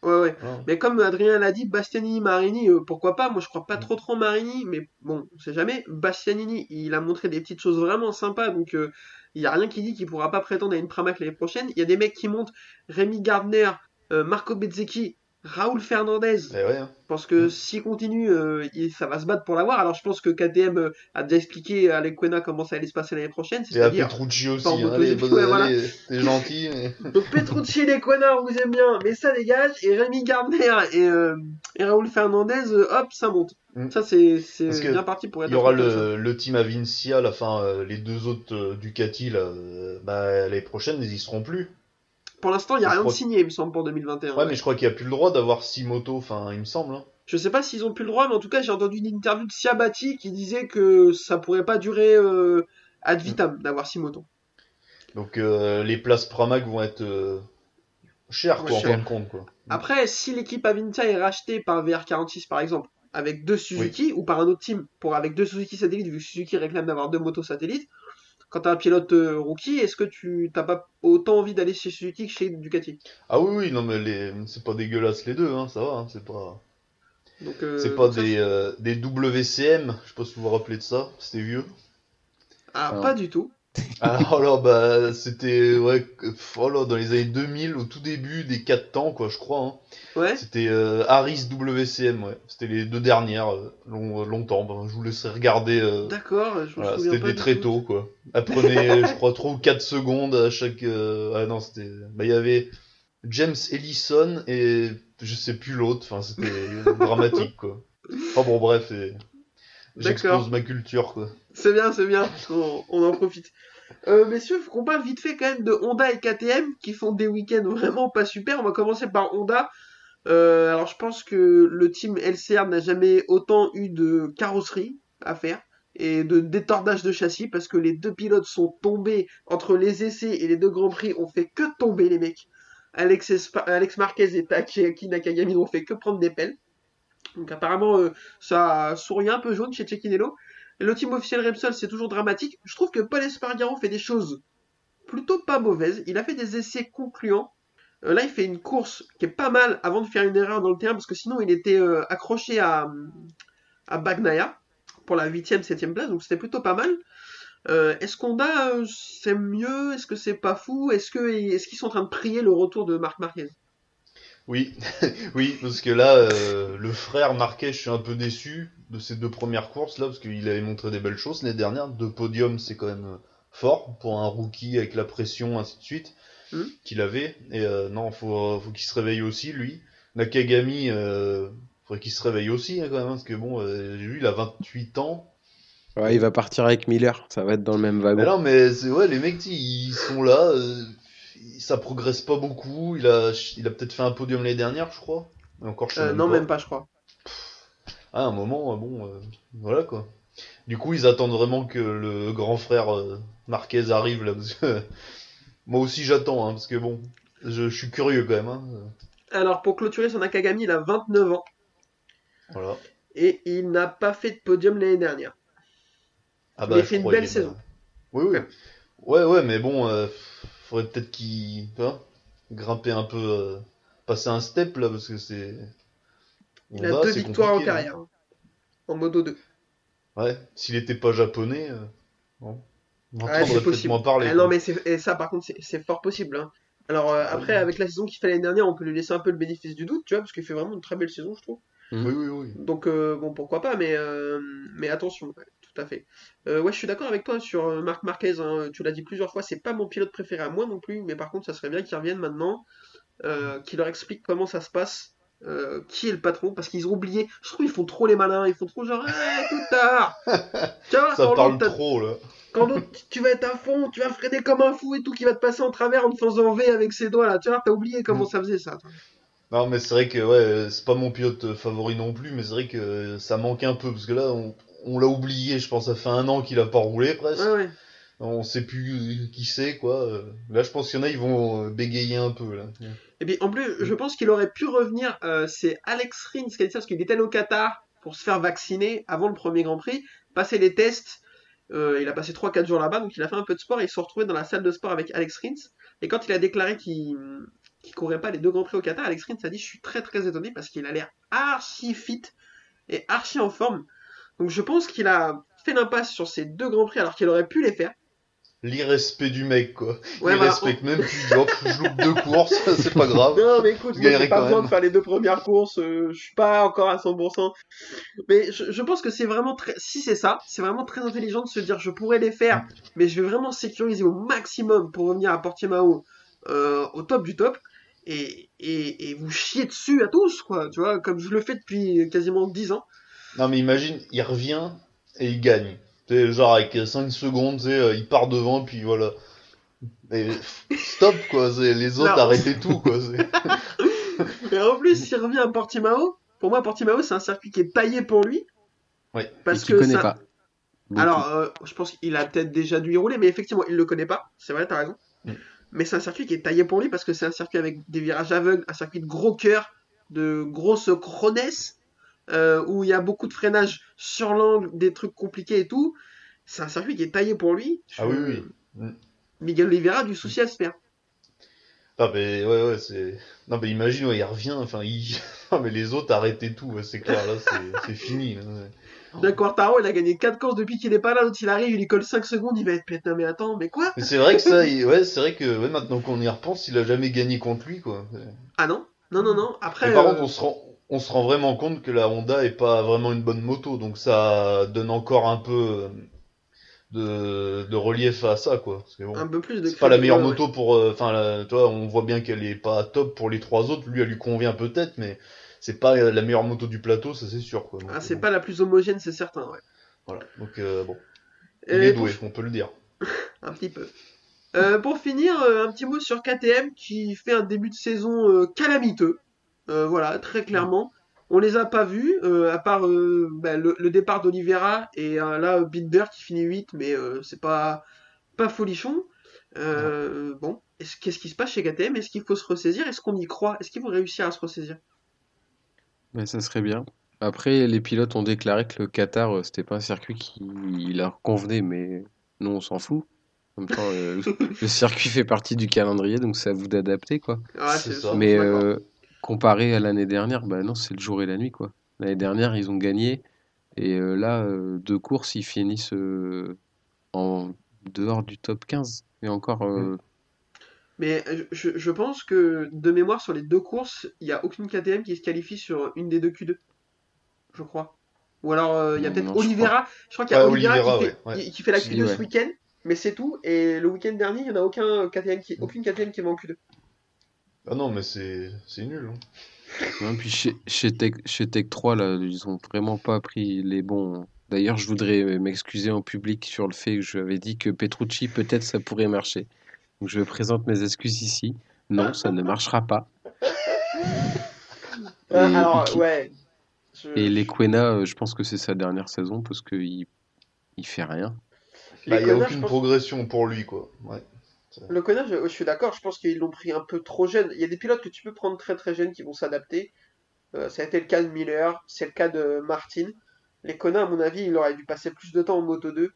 Ouais, ouais. Mais comme Adrien l'a dit, Bastianini, Marini, euh, pourquoi pas? Moi, je crois pas trop trop en Marini, mais bon, on sait jamais. Bastianini, il a montré des petites choses vraiment sympas, donc il y a rien qui dit qu'il pourra pas prétendre à une Pramac l'année prochaine. Il y a des mecs qui montent, Rémi Gardner, euh, Marco Bezzecchi, Raoul Fernandez. Eh ouais, hein. Je pense que s'il continue, euh, il- ça va se battre pour l'avoir. Alors je pense que KTM euh, a déjà expliqué à Lequena comment ça allait se passer l'année prochaine, Et à c'est-à-dire Petrucci aussi. hein. Allez, ouais, voilà. allez, t'es gentil, mais. Donc Petrucci, connards, on vous aime bien, mais ça dégage. Et Rémi Gardner et, euh, et Raoul Fernandez, hop, ça monte. Mm. Ça, c'est c'est bien parti pour être Il y aura le, le team Avincia, la fin, les deux autres Ducati, là, bah, l'année prochaine, ils y seront plus. Pour l'instant, il n'y a je rien de signé, il me semble, pour 2021. Ouais, mais je crois qu'il n'y a plus le droit d'avoir six motos, enfin, il me semble. hein. Je sais pas s'ils ont plus le droit, mais en tout cas, j'ai entendu une interview de Siabati qui disait que ça pourrait pas durer euh, ad vitam d'avoir six motos. Donc, euh, les places Pramac vont être euh, chères, quoi, en fin de compte, quoi. Après, si l'équipe Avintia est rachetée par VR46 par exemple, avec deux Suzuki, ou par un autre team, pour avec deux Suzuki satellites, vu que Suzuki réclame d'avoir deux motos satellites, quand t'as un pilote euh, rookie, est-ce que tu t'as pas autant envie d'aller chez Suzuki que chez Ducati? Ah oui, oui, non, mais les... c'est pas dégueulasse les deux, hein, ça va, hein, c'est pas... Donc, euh, c'est pas ça, des, euh, des WCM, je sais pas si vous vous rappelez de ça, c'était vieux. Ah, Ah. pas du tout. Alors là, bah, c'était, ouais, pff, oh là, dans les années 2000, au tout début des 4 temps, quoi, je crois, hein. Ouais. C'était euh, Harris WCM, ouais. C'était les deux dernières, euh, long- longtemps. Ben, je vous laisserai regarder. euh, D'accord, voilà, c'était des très tôt, quoi. Apprenez, je crois, 3 ou 4 secondes à chaque. euh, Ah non, c'était. Bah, il y avait James Ellison et je sais plus l'autre. Enfin, c'était dramatique, quoi. Enfin bon, bref, et... j'expose ma culture, quoi. C'est bien, c'est bien, on, on en profite. Euh, messieurs, faut qu'on parle vite fait quand même de Honda et KTM qui font des week-ends vraiment pas super. On va commencer par Honda. Euh, alors je pense que le team LCR n'a jamais autant eu de carrosserie à faire et de détordage de châssis parce que les deux pilotes sont tombés entre les essais et les deux grands prix. On fait que tomber les mecs. Alex, Espa- Alex Marquez et Takeaki Nakagami n'ont fait que prendre des pelles. Donc apparemment euh, ça sourit un peu jaune chez Cecchinello. Le team officiel Repsol, c'est toujours dramatique. Je trouve que Paul Espargaro fait des choses plutôt pas mauvaises. Il a fait des essais concluants. Euh, là, il fait une course qui est pas mal avant de faire une erreur dans le terrain, parce que sinon, il était euh, accroché à, à pour la 8ème, 7ème place, donc c'était plutôt pas mal. Est-ce qu'on a, c'est mieux? Est-ce que c'est pas fou? Est-ce qu'ils sont en train de prier le retour de Marc Marquez? Oui, oui, parce que là, euh, le frère Marquez, je suis un peu déçu. de ces deux premières courses là, parce qu'il avait montré des belles choses l'année dernière. Deux podiums, c'est quand même euh, fort pour un rookie avec la pression, ainsi de suite, Hmm. qu'il avait. Et euh, non, faut, faut qu'il se réveille aussi, lui. Nakagami, euh, faudrait qu'il se réveille aussi, hein, quand même, parce que bon, euh, vu, il a 28 ans. Ouais, il va partir avec Miller, ça va être dans le même Mais wagon. non, mais c'est ouais, les mecs, ils sont là, euh, ça progresse pas beaucoup. Il a, il a peut-être fait un podium l'année dernière, je crois. Encore, je sais Euh, même non, pas. même pas, je crois. Ah, à un moment, euh, bon, euh, voilà quoi. Du coup, ils attendent vraiment que le grand frère Marquez arrive là, parce que moi aussi j'attends, hein, parce que bon, je, je suis curieux quand même. Hein. Alors, pour clôturer son Nakagami, il a 29 ans Voilà. et il n'a pas fait de podium l'année dernière. Ah Il a fait une belle saison. Oui, oui. Ouais, ouais, mais bon, euh, faudrait peut-être qu'il, grimper un peu, euh, passer un step là, parce que c'est. Il a deux victoires en hein. carrière. En modo 2. Ouais, s'il était pas japonais, euh, bon. On Ouais, entendrait c'est peut-être possible. moins parler. Ah quoi. non, mais c'est et ça, par contre, c'est- fort possible. hein. Alors, euh, après, avec la saison qu'il fait l'année dernière, on peut lui laisser un peu le bénéfice du doute, tu vois, parce qu'il fait vraiment une très belle saison, je trouve. Oui, oui, oui. Donc, euh, bon, pourquoi pas, mais, euh, mais attention, ouais, tout à fait. Euh, ouais, je suis d'accord avec toi sur euh, Marc Marquez, hein, tu l'as dit plusieurs fois, c'est pas mon pilote préféré à moi non plus, mais par contre, ça serait bien qu'il revienne maintenant, euh, qu'il leur explique comment ça se passe, qui est le patron, parce qu'ils ont oublié. Je trouve qu'ils font trop les malins, ils font trop genre, hey, tout tard Ça parle trop là. quand tu vas être à fond, tu vas freiner comme un fou et tout, qui va te passer en travers en te faisant V avec ses doigts là, tu vois, t'as oublié comment Mm. ça faisait ça. Non, mais c'est vrai que ouais, c'est pas mon pilote favori non plus, mais c'est vrai que ça manque un peu parce que là, on, on l'a oublié. Je pense ça fait un an qu'il a pas roulé presque. Ouais, ouais. On sait plus qui c'est quoi. Euh, Là, je pense qu'il y en a, ils vont euh, bégayer un peu là. Et puis en plus, je pense qu'il aurait pu revenir. euh, c'est Alex Rins qui a dit ça parce qu'il était allé au Qatar pour se faire vacciner avant le premier Grand Prix, passer les tests. euh, il a passé 3-4 jours là-bas, donc il a fait un peu de sport et il se retrouvait dans la salle de sport avec Alex Rins. Et quand il a déclaré qu'il qu'il courait pas les deux Grands Prix au Qatar, Alex Rins a dit Je suis très très étonné parce qu'il a l'air archi fit et archi en forme. Donc je pense qu'il a fait l'impasse sur ces deux Grands Prix alors qu'il aurait pu les faire. L'irrespect du mec quoi. Ouais, il respecte même plus. Hop, je loupe deux courses, c'est pas grave. Non, mais écoute, j'ai pas besoin même. de faire les deux premières courses, euh, je suis pas encore à 100%. Mais je, je pense que c'est vraiment très, si c'est ça, c'est vraiment très intelligent de se dire je pourrais les faire, mais je vais vraiment sécuriser au maximum pour revenir à Portimao euh, au top du top. Et, et, et vous chier dessus à tous, quoi, tu vois, comme je le fais depuis quasiment 10 ans. Non, mais imagine, il revient et il gagne. Genre avec 5 secondes, euh, il part devant, puis voilà. Et stop quoi, les autres Non. arrêtez tout quoi. Et en plus, s'il revient à Portimao, pour moi, Portimao, c'est un circuit qui est taillé pour lui. Ouais. Parce tu que connais ça- pas. Beaucoup. Alors, euh, je pense qu'il a peut-être déjà dû y rouler, mais effectivement, il le connaît pas. C'est vrai, t'as raison. Mm. Mais c'est un circuit qui est taillé pour lui parce que c'est un circuit avec des virages aveugles, un circuit de gros cœur, de grosses chronesses, euh, où il y a beaucoup de freinage sur l'angle, des trucs compliqués et tout. C'est un circuit qui est taillé pour lui. Ah oui, oui. Mm. Miguel Oliveira a du souci à se faire. Ah mais ouais ouais c'est non mais imagine ouais, il revient enfin il non mais les autres arrêtez tout ouais, c'est clair là c'est fini là. D'un Quartaro, il a gagné 4 courses depuis qu'il est pas là. L'autre, il arrive, il lui colle 5 secondes, il va être putain, mais attends, mais quoi? Mais c'est vrai que ça il- ouais c'est vrai que ouais, maintenant qu'on y repense il a jamais gagné contre lui quoi Ah non? Non, non, non. Après. mais par euh, contre on se rend on se rend vraiment compte que la Honda est pas vraiment une bonne moto donc ça donne encore un peu euh, de, de relief à ça quoi bon un peu plus de c'est pas la meilleure ouais, ouais. moto pour euh, enfin vois on voit bien qu'elle est pas top pour les trois autres lui elle lui convient peut-être mais c'est pas la meilleure moto du plateau ça c'est sûr quoi Donc, Ah, c'est bon, pas la plus homogène, c'est certain, ouais. voilà donc euh, bon il Et est pour doué on peut le dire Un petit peu. Euh, pour finir, euh, un petit mot sur KTM qui fait un début de saison euh, calamiteux. Euh, voilà, très clairement. On les a pas vus, euh, à part euh, bah, le, le départ d'Olivera et euh, là Binder qui finit 8, mais euh, c'est pas, pas folichon. Euh, bon, est-ce- qu'est-ce qui se passe chez KTM Est-ce qu'il faut se ressaisir? Est-ce qu'on y croit? Est-ce qu'ils vont réussir à se ressaisir? Mais ça serait bien. Après, les pilotes ont déclaré que le Qatar, euh, c'était pas un circuit qui leur convenait, mais nous, on s'en fout. En même temps, euh, le, circuit fait partie du calendrier, donc c'est à vous d'adapter, quoi. Ah, C'est c'est- ça. je Mais euh, comparé à l'année dernière, bah non, c'est le jour et la nuit, quoi. L'année dernière, ils ont gagné, et euh, là, euh, deux courses, ils finissent euh, en dehors du top 15. Et encore, euh, Mais je, je pense que de mémoire sur les deux courses, il n'y a aucune KTM qui se qualifie sur une des deux Q2. Je crois. Ou alors euh, il y a peut-être Oliveira. Je crois qu'il y a Ouais, Oliveira, Oliveira, qui, fait, ouais, ouais. qui- qui fait la Si, Q2 ce week-end, mais c'est tout. Et le week-end dernier, il n'y en a aucun KTM qui, aucune KTM qui va en Q2. Ah non, mais c'est c'est nul. hein. Non, puis chez, chez, Tech, chez Tech 3, là, ils ont vraiment pas pris les bons. D'ailleurs, je voudrais m'excuser en public sur le fait que j'avais dit que Petrucci, peut-être, ça pourrait marcher. Donc, je présente mes excuses ici. Non, ça ne marchera pas. Et, Euh, alors, et qui- ouais. Je- et Lequena, euh, je pense que c'est sa dernière saison parce qu'il il fait rien. Bah, il n'y a aucune je pense- progression pour lui, quoi. Ouais. Le connard, je, suis d'accord, je pense qu'ils l'ont pris un peu trop jeune. Il y a des pilotes que tu peux prendre très très jeunes qui vont s'adapter. Euh, ça a été le cas de Miller, c'est le cas de Martin. Les connards, à mon avis, il aurait dû passer plus de temps en Moto 2.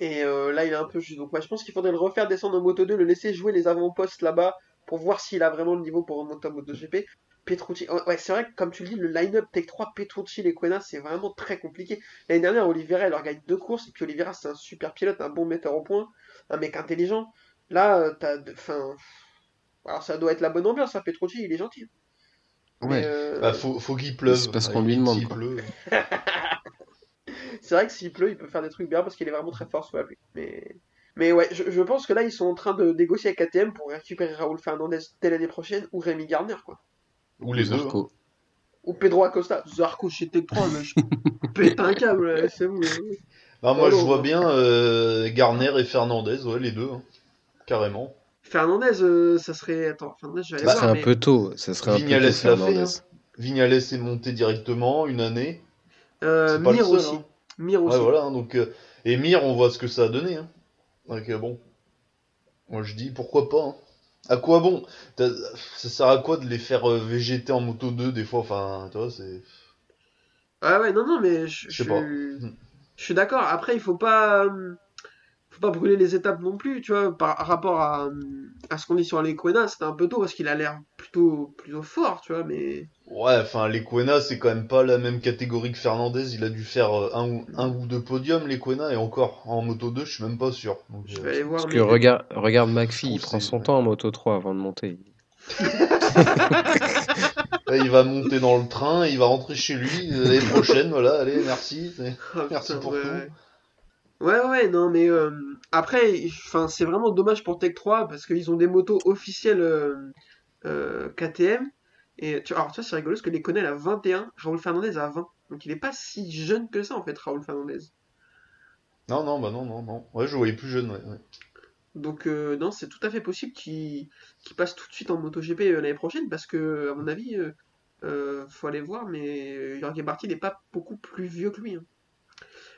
Et euh, là, il est un peu juste. Donc, moi, je pense qu'il faudrait le refaire descendre en Moto 2, le laisser jouer les avant-postes là-bas pour voir s'il a vraiment le niveau pour remonter en MotoGP. Petrucci, oh, ouais, c'est vrai que comme tu le dis, le line-up Tech 3, Petrucci, les Quena, c'est vraiment très compliqué. L'année dernière, Oliveira, il leur gagne deux courses, et puis Oliveira, c'est un super pilote, un bon metteur au point, un mec intelligent. Là, euh, t'as. de- Enfin. Alors, ça doit être la bonne ambiance, hein, Petrucci, il est gentil. Mais, Ouais. euh, Bah, faut, faut qu'il pleuve. C'est parce qu'on lui demande, s'il quoi. pleut. C'est vrai que s'il pleut, il peut faire des trucs bien parce qu'il est vraiment très fort sous la pluie. Mais, mais ouais, je, je pense que là, ils sont en train de négocier avec KTM pour récupérer Raoul Fernandez dès l'année prochaine ou Rémi Gardner, quoi. Ou les deux. hein. Zarco. Ou Pedro Acosta. Zarco chez Tech 3, mais je pète un câble, c'est vous. Ah, moi, je vois bien euh, Garner et Fernandez, ouais, les deux. hein. Carrément. Fernandez, euh, ça serait. Attends, Fernandez, je vais aller Ça voir. serait un mais- peu tôt. Ça serait un peu Vignales tôt, l'a fait, Fernandez. hein. Vignales est monté directement une année. Euh, Mir seul, aussi. hein. Mir aussi. Ouais, voilà. hein, Donc, euh, et Mir, on voit ce que ça a donné. Hein. Donc, bon. Moi, je dis pourquoi pas. hein. À quoi bon? Ça sert à quoi de les faire euh, végéter en moto 2 des fois? Enfin, tu vois, c'est. Ah ouais, non, non, mais je, Je sais je- pas. Je suis d'accord. Après, il faut pas, hum, faut pas brûler les étapes non plus, tu vois, par rapport à, hum, à ce qu'on dit sur les Quena, c'était un peu tôt parce qu'il a l'air plutôt, plutôt fort, tu vois, mais Ouais, enfin, les Quena, c'est quand même pas la même catégorie que Fernandez. Il a dû faire euh, un, ou, un ou deux podiums, les Quena, et encore en moto 2, je suis même pas sûr. Donc, je euh, vais aller voir. Parce que regarde, regarde McPhee, il prend son temps en moto 3 avant de monter. il va monter dans le train, il va rentrer chez lui l'année prochaine, voilà, allez, merci. Ah, Merci pour ouais, tout. ouais. Ouais, ouais, non, mais euh, après, enfin, c'est vraiment dommage pour Tech 3 parce qu'ils ont des motos officielles euh, euh, KTM. Et tu, alors, tu vois, c'est rigolo parce que les connaît à 21, Raoul Fernandez à 20. Donc il est pas si jeune que ça en fait, Raoul Fernandez. Non, non, bah non, non, non. Ouais, je voyais plus jeune, ouais. ouais. Donc euh, non, c'est tout à fait possible qu'il passe tout de suite en MotoGP euh, l'année prochaine parce que, à mon avis, euh, euh, faut aller voir, mais Jorge Martin n'est pas beaucoup plus vieux que lui. hein.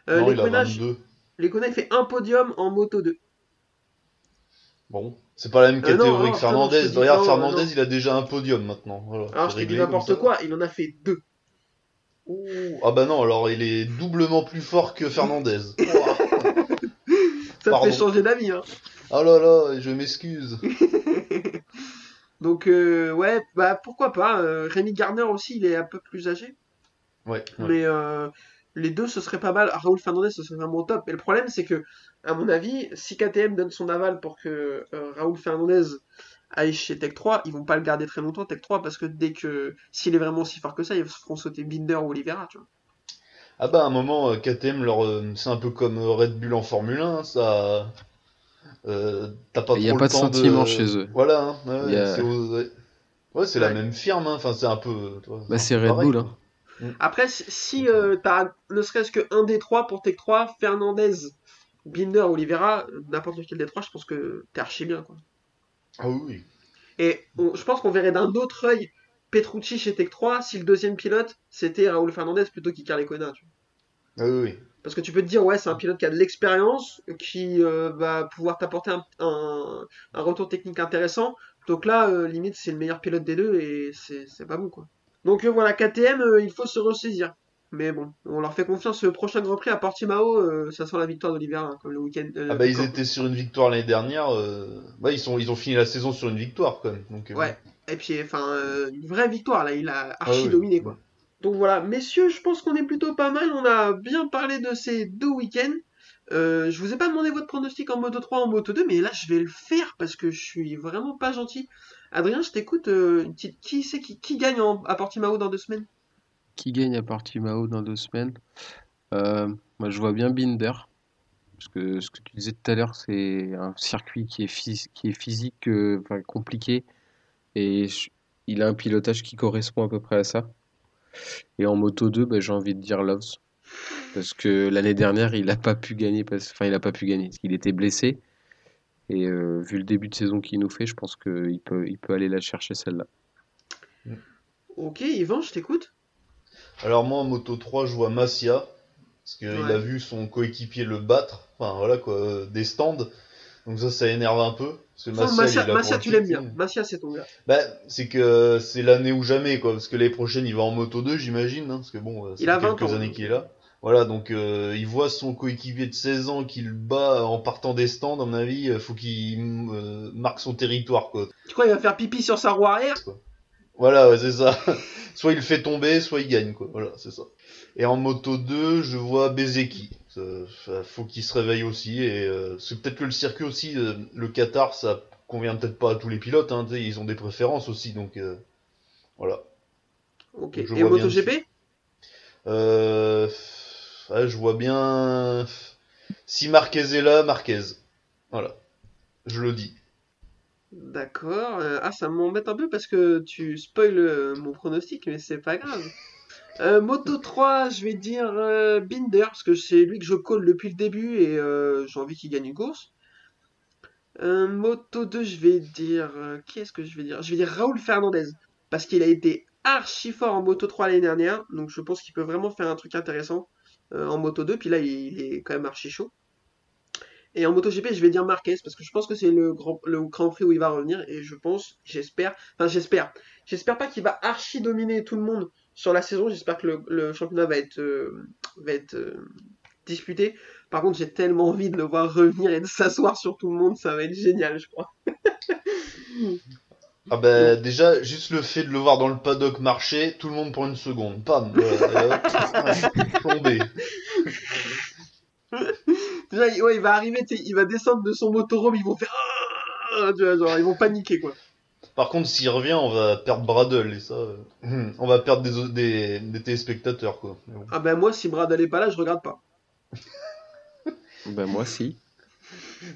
Euh, non, les il a Kona, 22. les Kona, il fait un podium en Moto 2. Bon, c'est pas la même non, catégorie que Fernandez. dis- Regarde, Fernandez, il a déjà un podium maintenant. Voilà, Alors je te dis n'importe quoi, il en a fait deux. Ouh, Ah bah non, alors il est doublement plus fort que Fernandez. Ça te fait changer d'avis, hein. Oh là là, je m'excuse. Donc euh, ouais, bah pourquoi pas. euh, Rémi Gardner aussi, il est un peu plus âgé. Ouais, ouais. Mais euh, les deux, ce serait pas mal. Raoul Fernandez, ce serait vraiment top. Et le problème, c'est que, à mon avis, si KTM donne son aval pour que euh, Raoul Fernandez aille chez Tech 3, ils vont pas le garder très longtemps, Tech 3, parce que dès que, s'il est vraiment si fort que ça, ils se feront sauter Binder ou Oliveira, tu vois. Ah bah à un moment, KTM, leur, c'est un peu comme Red Bull en Formule 1, hein, ça... euh, T'as pas Il y a pas de sentiment chez eux. Voilà, hein, ouais, a- c'est ouais. Ouais, la même firme, hein. enfin c'est un peu... euh, Bah, c'est Red Bull, quoi. Après, si, euh, t'as ne serait-ce que un des trois pour Tech 3, Fernandez, Binder, Oliveira, n'importe lequel des trois, je pense que t'es archi bien, quoi. Ah oui, oui. Et on- je pense qu'on verrait d'un autre œil Petrucci chez Tech 3 si le deuxième pilote c'était Raoul Fernandez plutôt qu'Icar Lecona. Ah oui, oui. Parce que tu peux te dire, ouais, c'est un pilote qui a de l'expérience, qui euh, va pouvoir t'apporter un, un- un retour technique intéressant. Donc là, euh, limite, c'est le meilleur pilote des deux et c'est pas bon, quoi. Donc euh, voilà, KTM, il faut se ressaisir. Mais bon, on leur fait confiance. Le prochain Grand Prix à Portimao, ça sent la victoire d'Oliveira, hein, comme le week-end. Ah bah ils étaient sur une victoire l'année dernière, euh... bah, ils, sont... ils ont fini la saison sur une victoire quand même. Donc, Ouais. Et puis, enfin, une vraie victoire, là, il a archi Ah oui. dominé, quoi. Donc voilà, messieurs, je pense qu'on est plutôt pas mal. On a bien parlé de ces deux week-ends. Euh, je vous ai pas demandé votre pronostic en Moto 3, en Moto 2, mais là, je vais le faire parce que je suis vraiment pas gentil. Adrien, je t'écoute. euh. Qui c'est qui, qui gagne en- à Portimao dans deux semaines? Qui gagne à partie Mao dans deux semaines? Euh, Moi, je vois bien Binder. Parce que ce que tu disais tout à l'heure, c'est un circuit qui est, qui est physique, euh, compliqué. Et il a un pilotage qui correspond à peu près à ça. Et en Moto 2, bah, j'ai envie de dire Loves. Parce que l'année dernière, il n'a pas pu gagner. Parce... Enfin, il n'a pas pu gagner. Parce qu'il était blessé. Et euh, vu le début de saison qu'il nous fait, je pense qu'il peut, il peut aller la chercher celle-là. Ok, Yvan, je t'écoute. Alors moi en Moto 3 je vois Massia parce qu'il Ouais. a vu son coéquipier le battre, enfin voilà quoi, des stands. Donc ça ça énerve un peu parce que Massia, il tu l'aimes bien. Massia, c'est ton gars. Bah c'est que c'est l'année ou jamais quoi parce que l'année prochaine il va en Moto 2 j'imagine hein, parce que bon euh, Il fait 20 quelques années qu'il est là. Voilà donc euh, il voit son coéquipier de 16 ans qu'il bat en partant des stands à mon avis euh, faut qu'il euh, marque son territoire quoi. Tu crois qu'il va faire pipi sur sa roue arrière? Voilà, ouais, c'est ça. soit il le fait tomber, soit il gagne, quoi. Voilà, c'est ça. Et en moto 2, je vois Bezeki. Ça- faut qu'il se réveille aussi. Et euh, c'est peut-être que le circuit aussi, euh, le Qatar, ça convient peut-être pas à tous les pilotes. Hein, ils ont des préférences aussi, donc euh, voilà. Ok. Et MotoGP? Euh, je vois bien. Si Marquez est là, Marquez. Voilà. Je le dis. D'accord. Euh, ah, ça m'embête un peu parce que tu spoil euh, mon pronostic, mais c'est pas grave. Euh, Moto 3, je vais dire euh, Binder, parce que c'est lui que je colle depuis le début et euh, j'ai envie qu'il gagne une course. Moto 2, je vais dire. qui est-ce que je vais dire? Je vais dire Raoul Fernandez, parce qu'il a été archi fort en Moto 3 l'année dernière, donc je pense qu'il peut vraiment faire un truc intéressant en Moto 2, puis là il, il est quand même archi chaud. Et en MotoGP, je vais dire Marquez parce que je pense que c'est le grand, le Grand Prix où il va revenir et je pense, j'espère, enfin j'espère, j'espère pas qu'il va archi dominer tout le monde sur la saison. J'espère que le, le championnat va être, euh, va être euh, disputé. Par contre, j'ai tellement envie de le voir revenir et de s'asseoir sur tout le monde, ça va être génial, je crois. Ah bah déjà, juste le fait de le voir dans le paddock marcher, tout le monde prend une seconde. Pam Plombé. Déjà, il- ouais, il va arriver, il va descendre de son motorhome, ils vont faire, Ah tu vois, genre, ils vont paniquer quoi. Par contre, s'il revient, on va perdre Bradle et ça, euh, on va perdre des, des, des téléspectateurs quoi. Bon. Ah ben moi, si Brad n'est pas là, je regarde pas. Ben moi, si.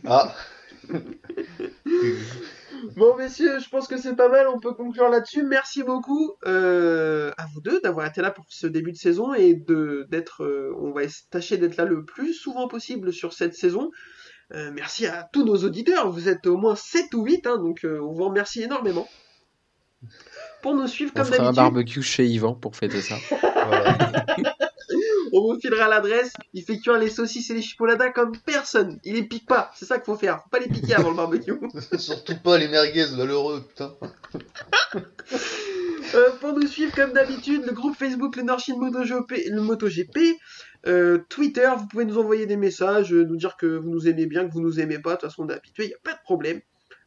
Ah. Bon, messieurs, je pense que c'est pas mal. On peut conclure là-dessus. Merci beaucoup euh, à vous deux d'avoir été là pour ce début de saison et de d'être. euh, on va tâcher d'être là le plus souvent possible sur cette saison. Euh, merci à tous nos auditeurs. Vous êtes au moins 7 ou 8, hein, donc euh, on vous remercie énormément. Pour nous suivre On comme fera un d'habitude, barbecue chez Yvan pour fêter ça. On vous filera l'adresse. Il fait cuire les saucisses et les chipoladas comme personne. Il les pique pas. C'est ça qu'il faut faire. Faut pas les piquer avant le barbecue. Surtout pas les merguez malheureux, putain. Euh, pour nous suivre comme d'habitude, le groupe Facebook le Norshin MotoGP, le MotoGP, euh, Twitter, vous pouvez nous envoyer des messages, euh, nous dire que vous nous aimez bien, que vous nous aimez pas, de toute façon on est habitué, il n'y a pas de problème.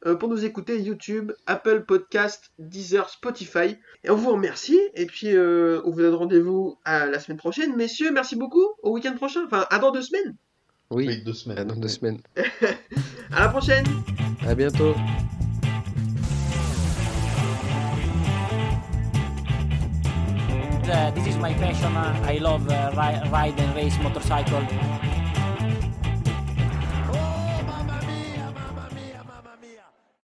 Euh, pour nous écouter, YouTube, Apple Podcast, Deezer, Spotify. Et on vous remercie, et puis euh, on vous donne rendez-vous à la semaine prochaine. Messieurs, merci beaucoup, au week-end prochain, enfin à dans deux semaines. Oui, Oui, deux semaines. à dans deux semaines. À la prochaine À bientôt. Uh, this is my passion. Uh, I love uh, ri- ride and race motorcycle.